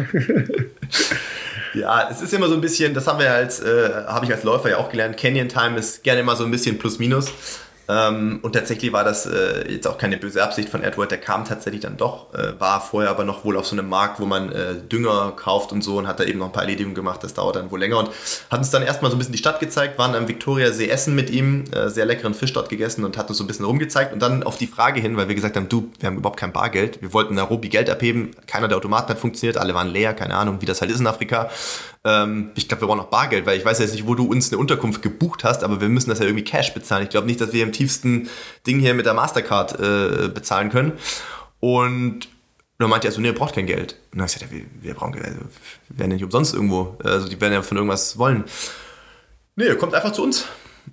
[LAUGHS] ja, es ist immer so ein bisschen, das haben wir als, äh, habe ich als Läufer ja auch gelernt, Canyon Time ist gerne immer so ein bisschen plus minus. Ähm, und tatsächlich war das äh, jetzt auch keine böse Absicht von Edward, der kam tatsächlich dann doch, äh, war vorher aber noch wohl auf so einem Markt, wo man äh, Dünger kauft und so und hat da eben noch ein paar Erledigungen gemacht, das dauert dann wohl länger und hat uns dann erstmal so ein bisschen die Stadt gezeigt, waren am Victoria See essen mit ihm, äh, sehr leckeren Fisch dort gegessen und hat uns so ein bisschen rumgezeigt und dann auf die Frage hin, weil wir gesagt haben, du, wir haben überhaupt kein Bargeld, wir wollten Nairobi Geld abheben, keiner der Automaten hat funktioniert, alle waren leer, keine Ahnung, wie das halt ist in Afrika ähm, ich glaube, wir brauchen noch Bargeld, weil ich weiß jetzt nicht, wo du uns eine Unterkunft gebucht hast, aber wir müssen das ja irgendwie Cash bezahlen. Ich glaube nicht, dass wir im tiefsten Ding hier mit der Mastercard äh, bezahlen können. Und dann meinte er so, nee, ihr braucht kein Geld. Und dann habe ja, wir, wir brauchen Geld. Also, wir werden ja nicht umsonst irgendwo. Also die werden ja von irgendwas wollen. Nee, ihr kommt einfach zu uns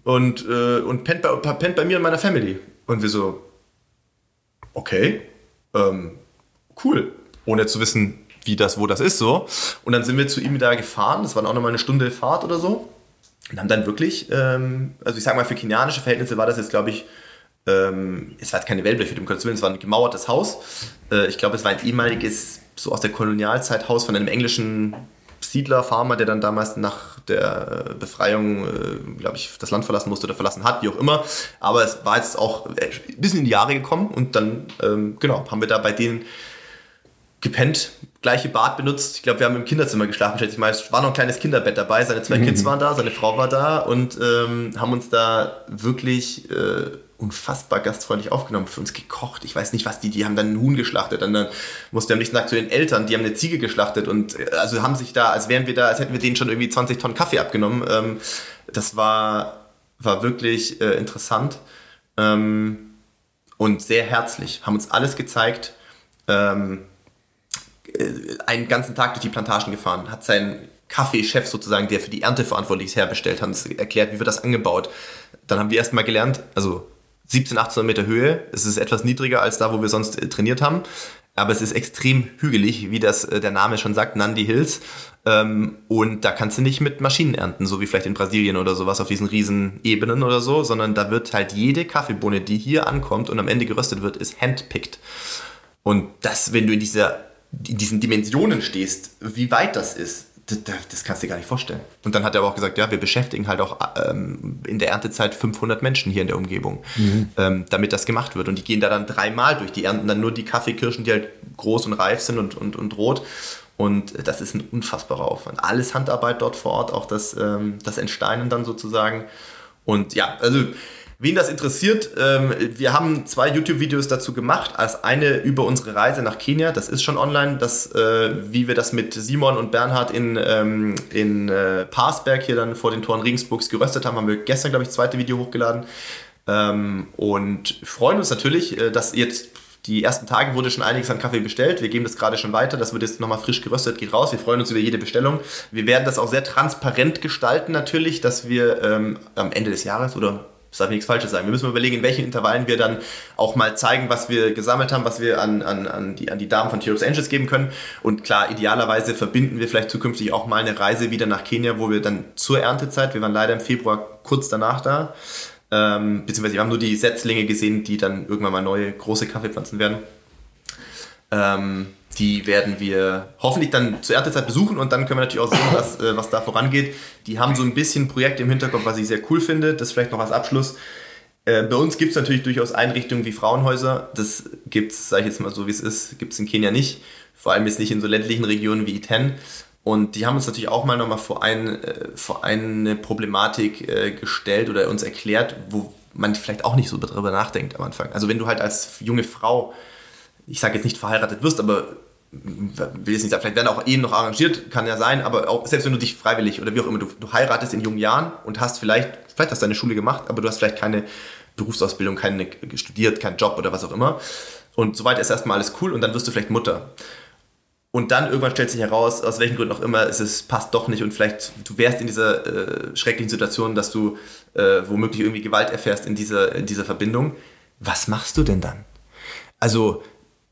und, äh, und pennt, bei, pennt bei mir und meiner Family. Und wir so, okay, ähm, cool. Ohne zu wissen, wie das, wo das ist so. Und dann sind wir zu ihm da gefahren, das war auch nochmal eine Stunde Fahrt oder so. Und haben dann wirklich, ähm, also ich sag mal, für kenianische Verhältnisse war das jetzt, glaube ich, ähm, es war jetzt keine Wellblechhütte, um Gottes Willen, es war ein gemauertes Haus. Äh, ich glaube, es war ein ehemaliges, so aus der Kolonialzeit Haus von einem englischen Siedler, Farmer, der dann damals nach der Befreiung, äh, glaube ich, das Land verlassen musste oder verlassen hat, wie auch immer. Aber es war jetzt auch ein bisschen in die Jahre gekommen und dann, ähm, genau, haben wir da bei denen gepennt, gleiche Bad benutzt. Ich glaube, wir haben im Kinderzimmer geschlafen, schätze ich mal. Es war noch ein kleines Kinderbett dabei, seine zwei mhm. Kids waren da, seine Frau war da und ähm, haben uns da wirklich äh, unfassbar gastfreundlich aufgenommen, für uns gekocht. Ich weiß nicht, was die, die haben dann einen Huhn geschlachtet und dann musste am nächsten Tag zu den Eltern, die haben eine Ziege geschlachtet und äh, also haben sich da, als wären wir da, als hätten wir denen schon irgendwie 20 Tonnen Kaffee abgenommen. Ähm, das war, war wirklich äh, interessant ähm, und sehr herzlich, haben uns alles gezeigt. Ähm, äh, einen ganzen Tag durch die Plantagen gefahren, hat seinen Kaffeechef sozusagen, der für die Ernte verantwortlich ist, herbestellt, hat uns erklärt, wie wird das angebaut. Dann haben wir erstmal gelernt, also 17, 18 Meter Höhe, es ist etwas niedriger als da, wo wir sonst äh, trainiert haben, aber es ist extrem hügelig, wie das äh, der Name schon sagt, Nandi Hills. Ähm, und da kannst du nicht mit Maschinen ernten, so wie vielleicht in Brasilien oder sowas auf diesen riesen Ebenen oder so, sondern da wird halt jede Kaffeebohne, die hier ankommt und am Ende geröstet wird, ist handpicked. Und das, wenn du in dieser in diesen Dimensionen stehst, wie weit das ist, das, das, kannst du dir gar nicht vorstellen. Und dann hat er aber auch gesagt, ja, wir beschäftigen halt auch ähm, in der Erntezeit 500 Menschen hier in der Umgebung, mhm. ähm, damit das gemacht wird. Und die gehen da dann dreimal durch. Die ernten dann nur die Kaffeekirschen, die halt groß und reif sind und, und, und rot. Und das ist ein unfassbarer Aufwand. Alles Handarbeit dort vor Ort, auch das, ähm, das Entsteinen dann sozusagen. Und ja, also Wen das interessiert, ähm, wir haben zwei YouTube-Videos dazu gemacht. Als eine über unsere Reise nach Kenia, das ist schon online, das, äh, wie wir das mit Simon und Bernhard in, ähm, in äh, Parsberg hier dann vor den Toren Regensburgs geröstet haben, haben wir gestern, glaube ich, das zweite Video hochgeladen. Ähm, und freuen uns natürlich, äh, dass jetzt die ersten Tage wurde schon einiges an Kaffee bestellt. Wir geben das gerade schon weiter. Das wird jetzt nochmal frisch geröstet, geht raus. Wir freuen uns über jede Bestellung. Wir werden das auch sehr transparent gestalten natürlich, dass wir ähm, am Ende des Jahres oder das darf nichts Falsches sagen. Wir müssen überlegen, in welchen Intervallen wir dann auch mal zeigen, was wir gesammelt haben, was wir an, an, an, die, an die Damen von Tears Angels geben können. Und klar, idealerweise verbinden wir vielleicht zukünftig auch mal eine Reise wieder nach Kenia, wo wir dann zur Erntezeit, wir waren leider im Februar kurz danach da, ähm, beziehungsweise wir haben nur die Setzlinge gesehen, die dann irgendwann mal neue große Kaffeepflanzen werden. Ähm, die werden wir hoffentlich dann zur Erntezeit besuchen und dann können wir natürlich auch sehen, was, äh, was da vorangeht. Die haben so ein bisschen Projekt im Hinterkopf, was ich sehr cool finde. Das vielleicht noch als Abschluss. Äh, bei uns gibt es natürlich durchaus Einrichtungen wie Frauenhäuser. Das gibt es, sage ich jetzt mal so wie es ist, gibt es in Kenia nicht. Vor allem jetzt nicht in so ländlichen Regionen wie Iten. Und die haben uns natürlich auch mal nochmal vor, ein, äh, vor eine Problematik äh, gestellt oder uns erklärt, wo man vielleicht auch nicht so darüber nachdenkt am Anfang. Also wenn du halt als junge Frau ich sage jetzt nicht verheiratet wirst, aber will jetzt nicht sagen, vielleicht werden auch Ehen noch arrangiert, kann ja sein, aber auch selbst wenn du dich freiwillig oder wie auch immer, du, du heiratest in jungen Jahren und hast vielleicht, vielleicht hast du deine Schule gemacht, aber du hast vielleicht keine Berufsausbildung, keine studiert, keinen Job oder was auch immer. Und soweit ist erstmal alles cool und dann wirst du vielleicht Mutter. Und dann irgendwann stellt sich heraus, aus welchen Gründen auch immer, es passt doch nicht und vielleicht du wärst in dieser äh, schrecklichen Situation, dass du äh, womöglich irgendwie Gewalt erfährst in dieser, in dieser Verbindung. Was machst du denn dann? Also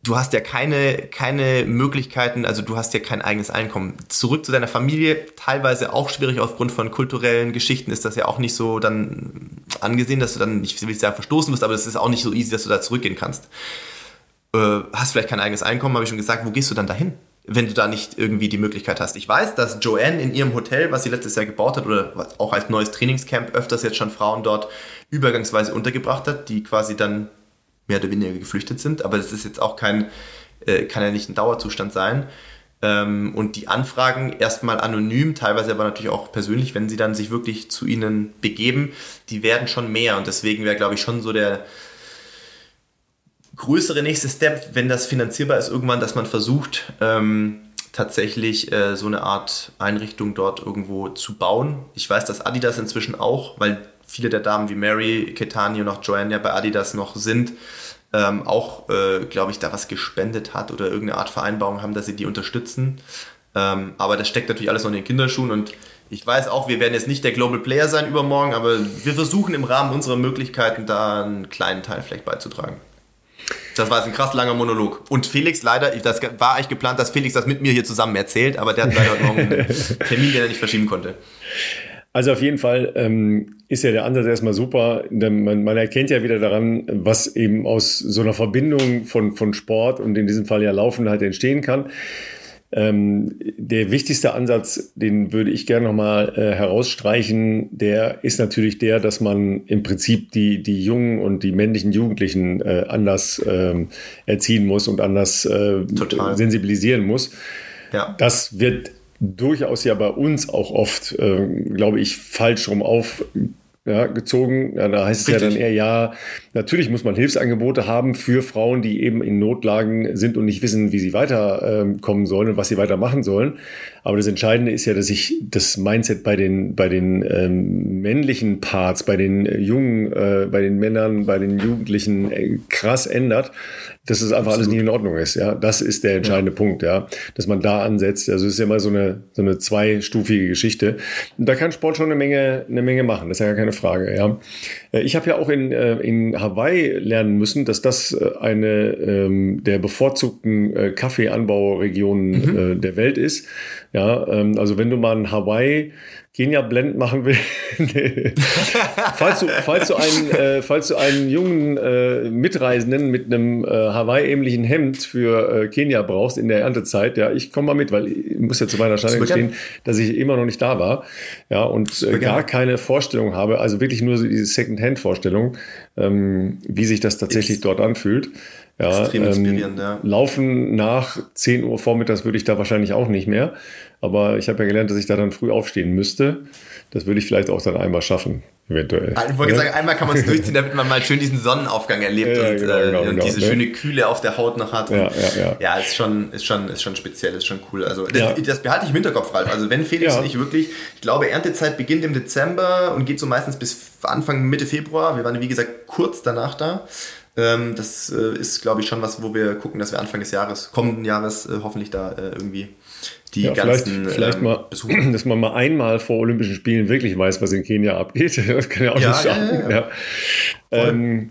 du hast ja keine, keine Möglichkeiten, also du hast ja kein eigenes Einkommen. Zurück zu deiner Familie, teilweise auch schwierig aufgrund von kulturellen Geschichten ist das ja auch nicht so dann angesehen, dass du dann, ich will nicht sagen verstoßen wirst, aber es ist auch nicht so easy, dass du da zurückgehen kannst. Äh, hast vielleicht kein eigenes Einkommen, habe ich schon gesagt, wo gehst du dann dahin? wenn du da nicht irgendwie die Möglichkeit hast. Ich weiß, dass Joanne in ihrem Hotel, was sie letztes Jahr gebaut hat, oder auch als neues Trainingscamp öfters jetzt schon Frauen dort übergangsweise untergebracht hat, die quasi dann mehr oder weniger geflüchtet sind. Aber das ist jetzt auch kein, äh, kann ja nicht ein Dauerzustand sein. Ähm, und die Anfragen erstmal anonym, teilweise aber natürlich auch persönlich, wenn sie dann sich wirklich zu ihnen begeben, die werden schon mehr. Und deswegen wäre, glaube ich, schon so der größere nächste Step, wenn das finanzierbar ist, irgendwann, dass man versucht, ähm, tatsächlich äh, so eine Art Einrichtung dort irgendwo zu bauen. Ich weiß, dass Adidas inzwischen auch, weil viele der Damen wie Mary, Ketani und auch Joanne ja bei Adidas noch sind, ähm, auch, äh, glaube ich, da was gespendet hat oder irgendeine Art Vereinbarung haben, dass sie die unterstützen. Ähm, aber das steckt natürlich alles noch in den Kinderschuhen und ich weiß auch, wir werden jetzt nicht der Global Player sein übermorgen, aber wir versuchen im Rahmen unserer Möglichkeiten da einen kleinen Teil vielleicht beizutragen. Das war jetzt ein krass langer Monolog. Und Felix leider, das war eigentlich geplant, dass Felix das mit mir hier zusammen erzählt, aber der hat leider heute Morgen einen [LAUGHS] Termin, den er nicht verschieben konnte. Also auf jeden Fall ähm, ist ja der Ansatz erstmal super. Man, man, erkennt ja wieder daran, was eben aus so einer Verbindung von, von Sport und in diesem Fall ja Laufen halt entstehen kann. Ähm, der wichtigste Ansatz, den würde ich gerne nochmal äh, herausstreichen, der ist natürlich der, dass man im Prinzip die, die jungen und die männlichen Jugendlichen äh, anders äh, erziehen muss und anders äh, sensibilisieren muss. Ja. Das wird durchaus ja bei uns auch oft, äh, glaube ich, falsch rum auf ja, gezogen. Ja, da heißt Richtig. es ja dann eher, ja, natürlich muss man Hilfsangebote haben für Frauen, die eben in Notlagen sind und nicht wissen, wie sie weiterkommen ähm, sollen und was sie weitermachen sollen. Aber das Entscheidende ist ja, dass sich das Mindset bei den, bei den ähm, männlichen Parts, bei den jungen, äh, bei den Männern, bei den Jugendlichen äh, krass ändert dass es einfach Absolut. alles nicht in Ordnung ist. Ja, das ist der entscheidende ja. Punkt, ja, dass man da ansetzt. Also es ist ja immer so eine so eine zweistufige Geschichte. Und da kann Sport schon eine Menge eine Menge machen. Das ist ja gar keine Frage. Ja, äh, ich habe ja auch in äh, in Hawaii lernen müssen, dass das äh, eine ähm, der bevorzugten Kaffeeanbauregionen mhm. der Welt ist. Ja, ähm, also wenn du mal in Hawaii Kenia Blend machen will. [LAUGHS] falls, du, falls, du einen, äh, falls du einen jungen äh, Mitreisenden mit einem äh, Hawaii-ähnlichen Hemd für äh, Kenia brauchst in der Erntezeit, ja, ich komme mal mit, weil ich muss ja zu meiner Scheine gestehen, dass ich immer noch nicht da war, ja, und äh, gar keine Vorstellung habe, also wirklich nur so diese Second-Hand-Vorstellung, ähm, wie sich das tatsächlich X. dort anfühlt. Ja, Extrem ähm, inspirierend, ja. Laufen nach 10 Uhr vormittags würde ich da wahrscheinlich auch nicht mehr. Aber ich habe ja gelernt, dass ich da dann früh aufstehen müsste. Das würde ich vielleicht auch dann einmal schaffen, eventuell. Ich wollte ja? sagen, einmal kann man es durchziehen, damit man mal schön diesen Sonnenaufgang erlebt ja, und, genau, äh, genau, und genau, diese ne? schöne Kühle auf der Haut noch hat. Ja, ja, ja. ja ist, schon, ist, schon, ist schon speziell, ist schon cool. Also das, das behalte ich im Hinterkopf, Ralf. Also wenn Felix und ich wirklich, ich glaube, Erntezeit beginnt im Dezember und geht so meistens bis Anfang, Mitte Februar. Wir waren, wie gesagt, kurz danach da. Ähm, das äh, ist, glaube ich, schon was, wo wir gucken, dass wir Anfang des Jahres, kommenden Jahres, äh, hoffentlich da äh, irgendwie die ja, ganzen vielleicht, vielleicht ähm, mal, besuchen. [CLEARS THROAT] dass man mal einmal vor Olympischen Spielen wirklich weiß, was in Kenia abgeht. [LAUGHS] Das kann ja auch ja, nicht schaden. Ja, ähm,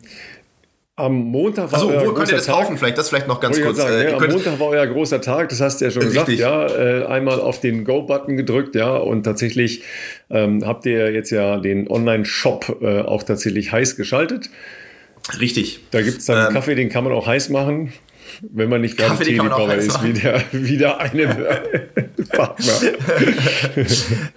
am Montag war also, euer wo könnt ihr das Tag. kaufen? Vielleicht das vielleicht noch ganz kurz. Sagen, äh, ja, am Montag war euer großer Tag, das hast du ja schon gesagt. Ja, äh, einmal auf den Go-Button gedrückt, ja, und tatsächlich ähm, habt ihr jetzt ja den Online-Shop äh, auch tatsächlich heiß geschaltet. Richtig. Da gibt es dann ähm, Kaffee, den kann man auch heiß machen, wenn man nicht gerade Teeliebhaber ist, wie der, wie der eine [LAUGHS] Partner.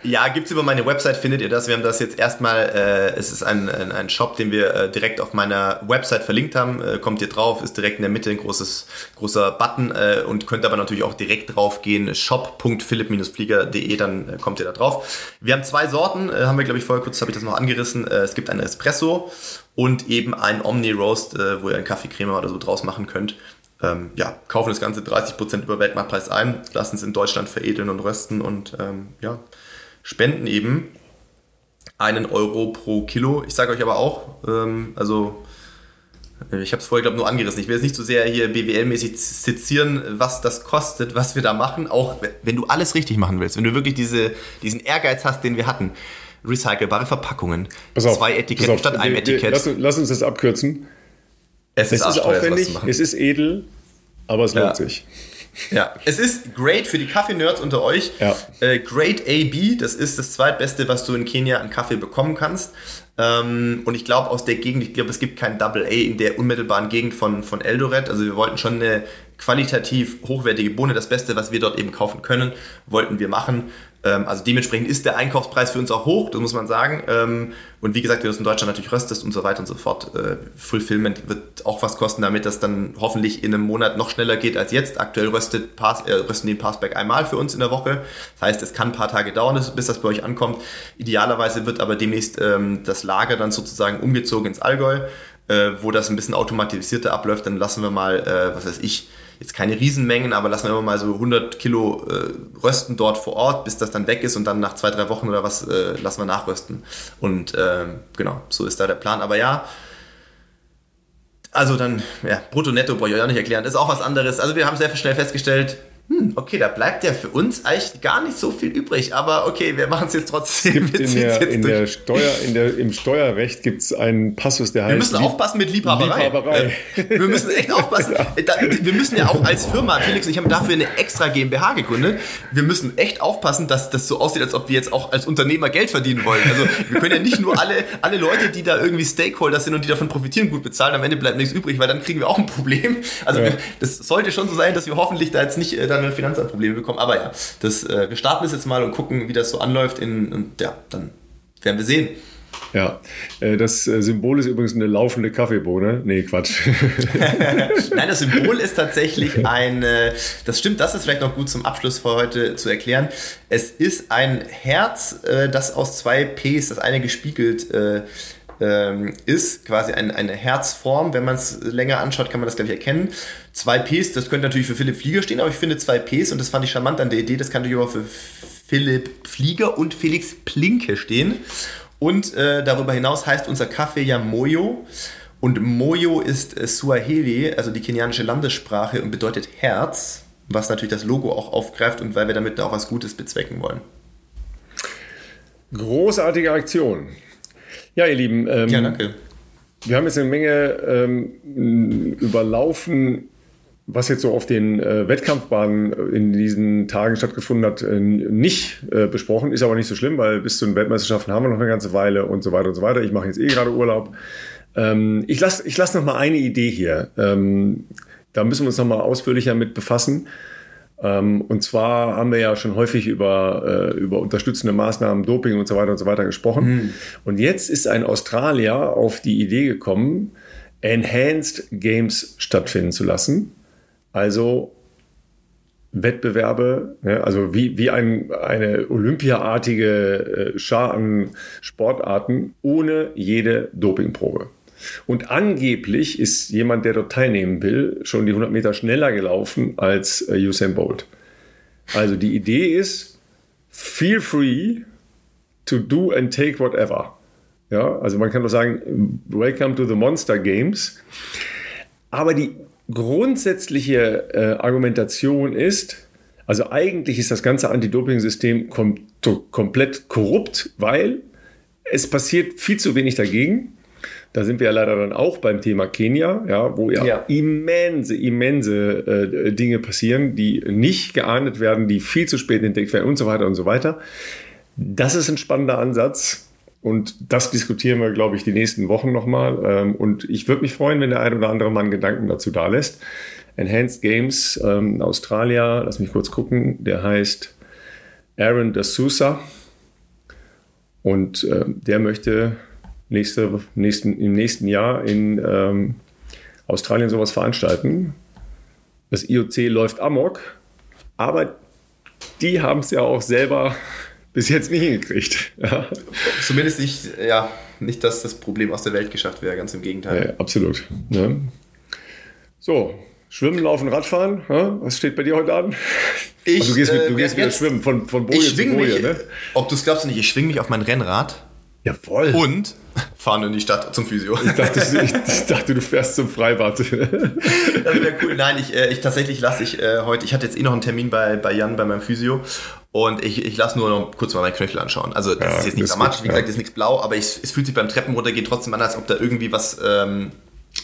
ja, gibt es über meine Website, findet ihr das. Wir haben das jetzt erstmal, äh, es ist ein, ein, ein, Shop, den wir äh, direkt auf meiner Website verlinkt haben. Äh, kommt ihr drauf, ist direkt in der Mitte ein großes, großer Button äh, und könnt aber natürlich auch direkt drauf gehen, shop.philipp-flieger.de, dann äh, kommt ihr da drauf. Wir haben zwei Sorten, äh, haben wir glaube ich vorher kurz, habe ich das noch angerissen. es gibt einen Espresso und eben ein Omni Roast, äh, wo ihr einen Kaffeecreme oder so draus machen könnt. Ähm, ja, kaufen das Ganze 30% über Weltmarktpreis ein, lassen es in Deutschland veredeln und rösten und ähm, ja, spenden eben einen Euro pro Kilo. Ich sage euch aber auch, ähm, also äh, ich habe es vorher, glaube nur angerissen. Ich will jetzt nicht so sehr hier BWL-mäßig sezieren, was das kostet, was wir da machen. Auch wenn du alles richtig machen willst, wenn du wirklich diese, diesen Ehrgeiz hast, den wir hatten recycelbare Verpackungen. Pass auf, zwei Etiketten statt einem Etikett. Lass, lass, uns das abkürzen. Es ist, es ist aufwendig, es ist edel, aber es ja. lohnt sich. Ja, es ist great für die Kaffee-Nerds unter euch. Ja. Äh, great AB, das ist das zweitbeste, was du in Kenia an Kaffee bekommen kannst. Ähm, und ich glaube, aus der Gegend, ich glaube, es gibt kein Double A in der unmittelbaren Gegend von, von Eldoret. Also wir wollten schon eine qualitativ hochwertige Bohne, das Beste, was wir dort eben kaufen können, wollten wir machen. Ähm, also dementsprechend ist der Einkaufspreis für uns auch hoch, das muss man sagen. Ähm, und wie gesagt, wenn du es in Deutschland natürlich röstest und so weiter und so fort, äh, Fulfillment wird auch was kosten, damit das dann hoffentlich in einem Monat noch schneller geht als jetzt. Aktuell röstet Pass, äh, rösten die Passback einmal für uns in der Woche. Das heißt, es kann ein paar Tage dauern, bis das bei euch ankommt. Idealerweise wird aber demnächst ähm, das Lager dann sozusagen umgezogen ins Allgäu, äh, wo das ein bisschen automatisierter abläuft. Dann lassen wir mal, äh, was weiß ich, jetzt keine Riesenmengen, aber lassen wir immer mal so 100 Kilo äh, rösten dort vor Ort, bis das dann weg ist und dann nach zwei, drei Wochen oder was äh, lassen wir nachrösten. Und ähm, genau, so ist da der Plan. Aber ja, also dann, ja, brutto netto brauche ich euch auch nicht erklären. Ist auch was anderes. Also wir haben sehr schnell festgestellt, hm, okay, da bleibt ja für uns eigentlich gar nicht so viel übrig, aber okay, wir machen es jetzt trotzdem. Es in der, in der Steuer, in der, Im Steuerrecht gibt es einen Passus, der heißt. Wir müssen Lieb aufpassen mit Liebhaberei. Liebhaberei. Wir müssen echt aufpassen. [LAUGHS] Wir müssen ja auch als Firma, Felix und ich haben dafür eine extra GmbH gegründet. Wir müssen echt aufpassen, dass das so aussieht, als ob wir jetzt auch als Unternehmer Geld verdienen wollen. Also wir können ja nicht nur alle, alle Leute, die da irgendwie Stakeholder sind und die davon profitieren, gut bezahlen. Am Ende bleibt nichts übrig, weil dann kriegen wir auch ein Problem. Also ja. das sollte schon so sein, dass wir hoffentlich da jetzt nicht äh, dann dann ein Finanzamt Probleme bekommen. Aber ja, das, äh, wir starten das jetzt mal und gucken, wie das so anläuft. In, und ja, dann werden wir sehen. Ja, äh, das äh, Symbol ist übrigens eine laufende Kaffeebohne. Nee, Quatsch. [LAUGHS] [LAUGHS] Nein, das Symbol ist tatsächlich ein, das stimmt, das ist vielleicht noch gut zum Abschluss für heute zu erklären. Es ist ein Herz, äh, das aus zwei Ps, das eine gespiegelt ähm, ist, quasi ein, eine Herzform. Wenn man es länger anschaut, kann man das, glaube ich, erkennen. Zwei Ps, das könnte natürlich für Philipp Flieger stehen, aber ich finde zwei Ps, und das fand ich charmant an der Idee, das kann natürlich auch für Philipp Flieger und Felix Plinke stehen. Und äh, darüber hinaus heißt unser Kaffee ja Moyo. Und Moyo ist äh, Suaheli, also die kenianische Landessprache und bedeutet Herz, was natürlich das Logo auch aufgreift und weil wir damit auch was Gutes bezwecken wollen. Großartige Aktion. Ja, ihr Lieben. Ähm, ja, danke. Wir haben jetzt eine Menge ähm, überlaufen, was jetzt so auf den äh, Wettkampfbahnen in diesen Tagen stattgefunden hat, äh, nicht äh, besprochen. Ist aber nicht so schlimm, weil bis zu den Weltmeisterschaften haben wir noch eine ganze Weile und so weiter und so weiter. Ich mache jetzt eh gerade Urlaub. Ähm, ich lasse ich lass noch mal eine Idee hier. Ähm, da müssen wir uns noch mal ausführlicher mit befassen. Ähm, und zwar haben wir ja schon häufig über, äh, über unterstützende Maßnahmen, Doping und so weiter und so weiter gesprochen. Mhm. Und jetzt ist ein Australier auf die Idee gekommen, Enhanced Games stattfinden zu lassen. Also Wettbewerbe, ne, also wie, wie ein, eine Olympiaartige äh, Schar an Sportarten ohne jede Dopingprobe. Und angeblich ist jemand, der dort teilnehmen will, schon die 100 Meter schneller gelaufen als äh, Usain Bolt. Also die Idee ist, feel free to do and take whatever. Ja, also man kann doch sagen, welcome to the Monster Games. Aber die grundsätzliche äh, Argumentation ist, also eigentlich ist das ganze Anti-Doping-System kom komplett korrupt, weil es passiert viel zu wenig dagegen. Da sind wir ja leider dann auch beim Thema Kenia, ja, wo ja, ja. immense, immense äh, Dinge passieren, die nicht geahndet werden, die viel zu spät entdeckt werden und so weiter und so weiter. Das ist ein spannender Ansatz. Und das diskutieren wir, glaube ich, die nächsten Wochen nochmal. Ähm, und ich würde mich freuen, wenn der ein oder andere Mann Gedanken dazu da lässt. Enhanced Games ähm, Australia, lass mich kurz gucken, der heißt Aaron de Sousa. Und äh, der möchte nächste, nächsten, im nächsten Jahr in ähm, Australien sowas veranstalten. Das IOC läuft amok, aber die haben es ja auch selber [LAUGHS] bis jetzt nicht hingekriegt. [LAUGHS] Ja. Zumindest nicht, ja, nicht, dass das Problem aus der Welt geschafft wäre, ganz im Gegenteil. Ja, absolut. Ne? So, Schwimmen, Laufen, Radfahren. Ja? Was steht bei dir heute an? Ich, also du gehst, äh, du gehst wieder schwimmen von, von Boje zu Boje. Ne? Ob du es glaubst nicht, ich schwinge mich auf mein Rennrad Jawohl. Und fahren in die Stadt zum Physio. Ich dachte, ich, ich dachte du fährst zum Freibad. [LAUGHS] das wäre cool. Nein, ich, äh, ich tatsächlich lasse ich äh, heute, ich hatte jetzt eh noch einen Termin bei, bei Jan, bei meinem Physio. Und ich, ich lasse nur noch kurz mal meine Knöchel anschauen. Also das ja, ist jetzt nicht dramatisch, wie gesagt, das ist nichts blau, aber ich, es fühlt sich beim Treppenruntergehen trotzdem an, als ob da irgendwie was ähm,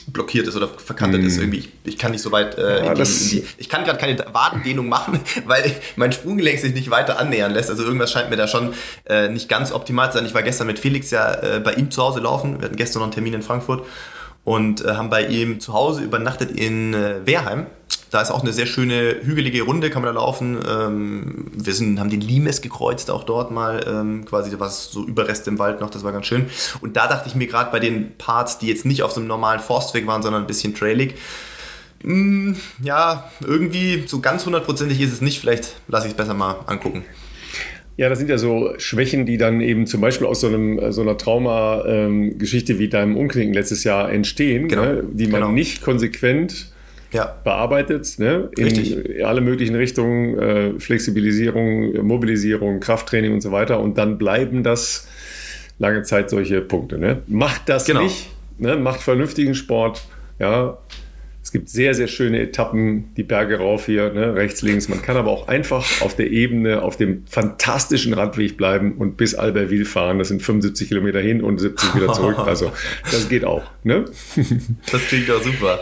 blockiert ist oder verkantet mm. ist. Hm. Irgendwie, ich, ich, kann nicht so weit äh, ja, in, die, in die, Ich kann gerade keine Wadendehnung machen, [LAUGHS] weil mein Sprunggelenk sich nicht weiter annähern lässt. Also irgendwas scheint mir da schon äh, nicht ganz optimal zu sein. Ich war gestern mit Felix ja äh, bei ihm zu Hause laufen. Wir hatten gestern noch einen Termin in Frankfurt und äh, haben bei ihm zu Hause übernachtet in äh, Wehrheim. Da ist auch eine sehr schöne hügelige Runde, kann man da laufen. Ähm, wir sind, haben den Limes gekreuzt, auch dort mal ähm, quasi, da war so Überreste im Wald noch, das war ganz schön. Und da dachte ich mir gerade bei den Parts, die jetzt nicht auf so einem normalen Forstweg waren, sondern ein bisschen trailig, mh, hm, ja, irgendwie so ganz hundertprozentig ist es nicht. Vielleicht lasse ich es besser mal angucken. Ja, das sind ja so Schwächen, die dann eben zum Beispiel aus so, einem, so einer Trauma-Geschichte ähm, wie deinem Umknicken letztes Jahr entstehen, genau. ne, die man genau. nicht konsequent ja. bearbeitet, ne? in alle möglichen Richtungen, äh, Flexibilisierung, Mobilisierung, Krafttraining und so weiter. Und dann bleiben das lange Zeit solche Punkte. Ne? Macht das genau. nicht, ne? macht vernünftigen Sport. Ja, es gibt sehr, sehr schöne Etappen, die Berge rauf hier, ne? rechts, links. Man kann aber auch einfach auf der Ebene, auf dem fantastischen Radweg bleiben und bis Albertville fahren. Das sind 75 Kilometer hin und 70 wieder zurück. [LAUGHS] Also das geht auch. Ne? das klingt doch super.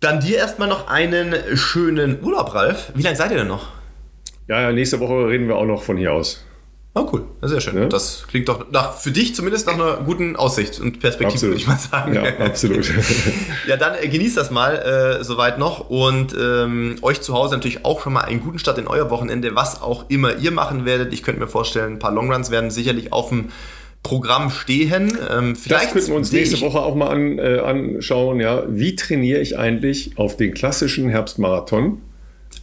Dann dir erstmal noch einen schönen Urlaub, Ralf. Wie lange seid ihr denn noch? Ja, nächste Woche reden wir auch noch von hier aus. Oh, cool. Sehr schön. Ja? Das klingt doch nach, für dich zumindest nach einer guten Aussicht und Perspektive, würde ich mal sagen. Ja, absolut. [LAUGHS] ja, dann äh, genießt das mal äh, soweit noch und ähm, euch zu Hause natürlich auch schon mal einen guten Start in euer Wochenende, was auch immer ihr machen werdet. Ich könnte mir vorstellen, ein paar Longruns werden sicherlich auf dem Programm stehen. Ähm, vielleicht das könnten wir uns nächste Woche auch mal an, äh, anschauen. Ja, wie trainiere ich eigentlich auf den klassischen Herbstmarathon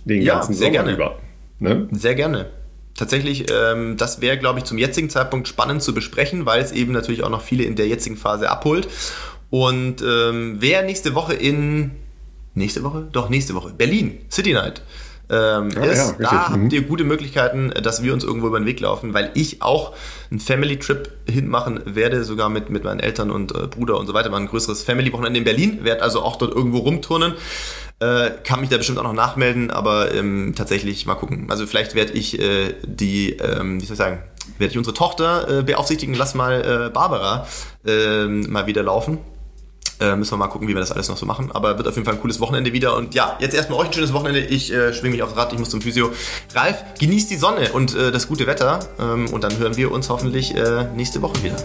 den ja, ganzen sehr Sommer gerne. über? Ne? Sehr gerne tatsächlich, ähm, das wäre, glaube ich, zum jetzigen Zeitpunkt spannend zu besprechen, weil es eben natürlich auch noch viele in der jetzigen Phase abholt. Und ähm, wer nächste Woche in nächste Woche? Doch, nächste Woche. Berlin, City Night. Ähm, ah, ist, ja, da habt ihr gute Möglichkeiten, dass wir uns irgendwo über den Weg laufen, weil ich auch einen Family Trip hinmachen werde, sogar mit, mit meinen Eltern und äh, Bruder und so weiter. War ein größeres Family-Wochenende in Berlin, werde also auch dort irgendwo rumturnen. Äh, kann mich da bestimmt auch noch nachmelden, aber ähm, tatsächlich mal gucken. Also vielleicht werde ich äh, die, ähm, wie soll ich sagen, werde ich unsere Tochter äh, beaufsichtigen, lass mal äh, Barbara äh, mal wieder laufen. Äh, müssen wir mal gucken, wie wir das alles noch so machen. Aber wird auf jeden Fall ein cooles Wochenende wieder. Und ja, jetzt erstmal euch ein schönes Wochenende. Ich äh, schwinge mich aufs Rad, ich muss zum Physio. Ralf, genießt die Sonne und äh, das gute Wetter. Ähm, und dann hören wir uns hoffentlich äh, nächste Woche wieder.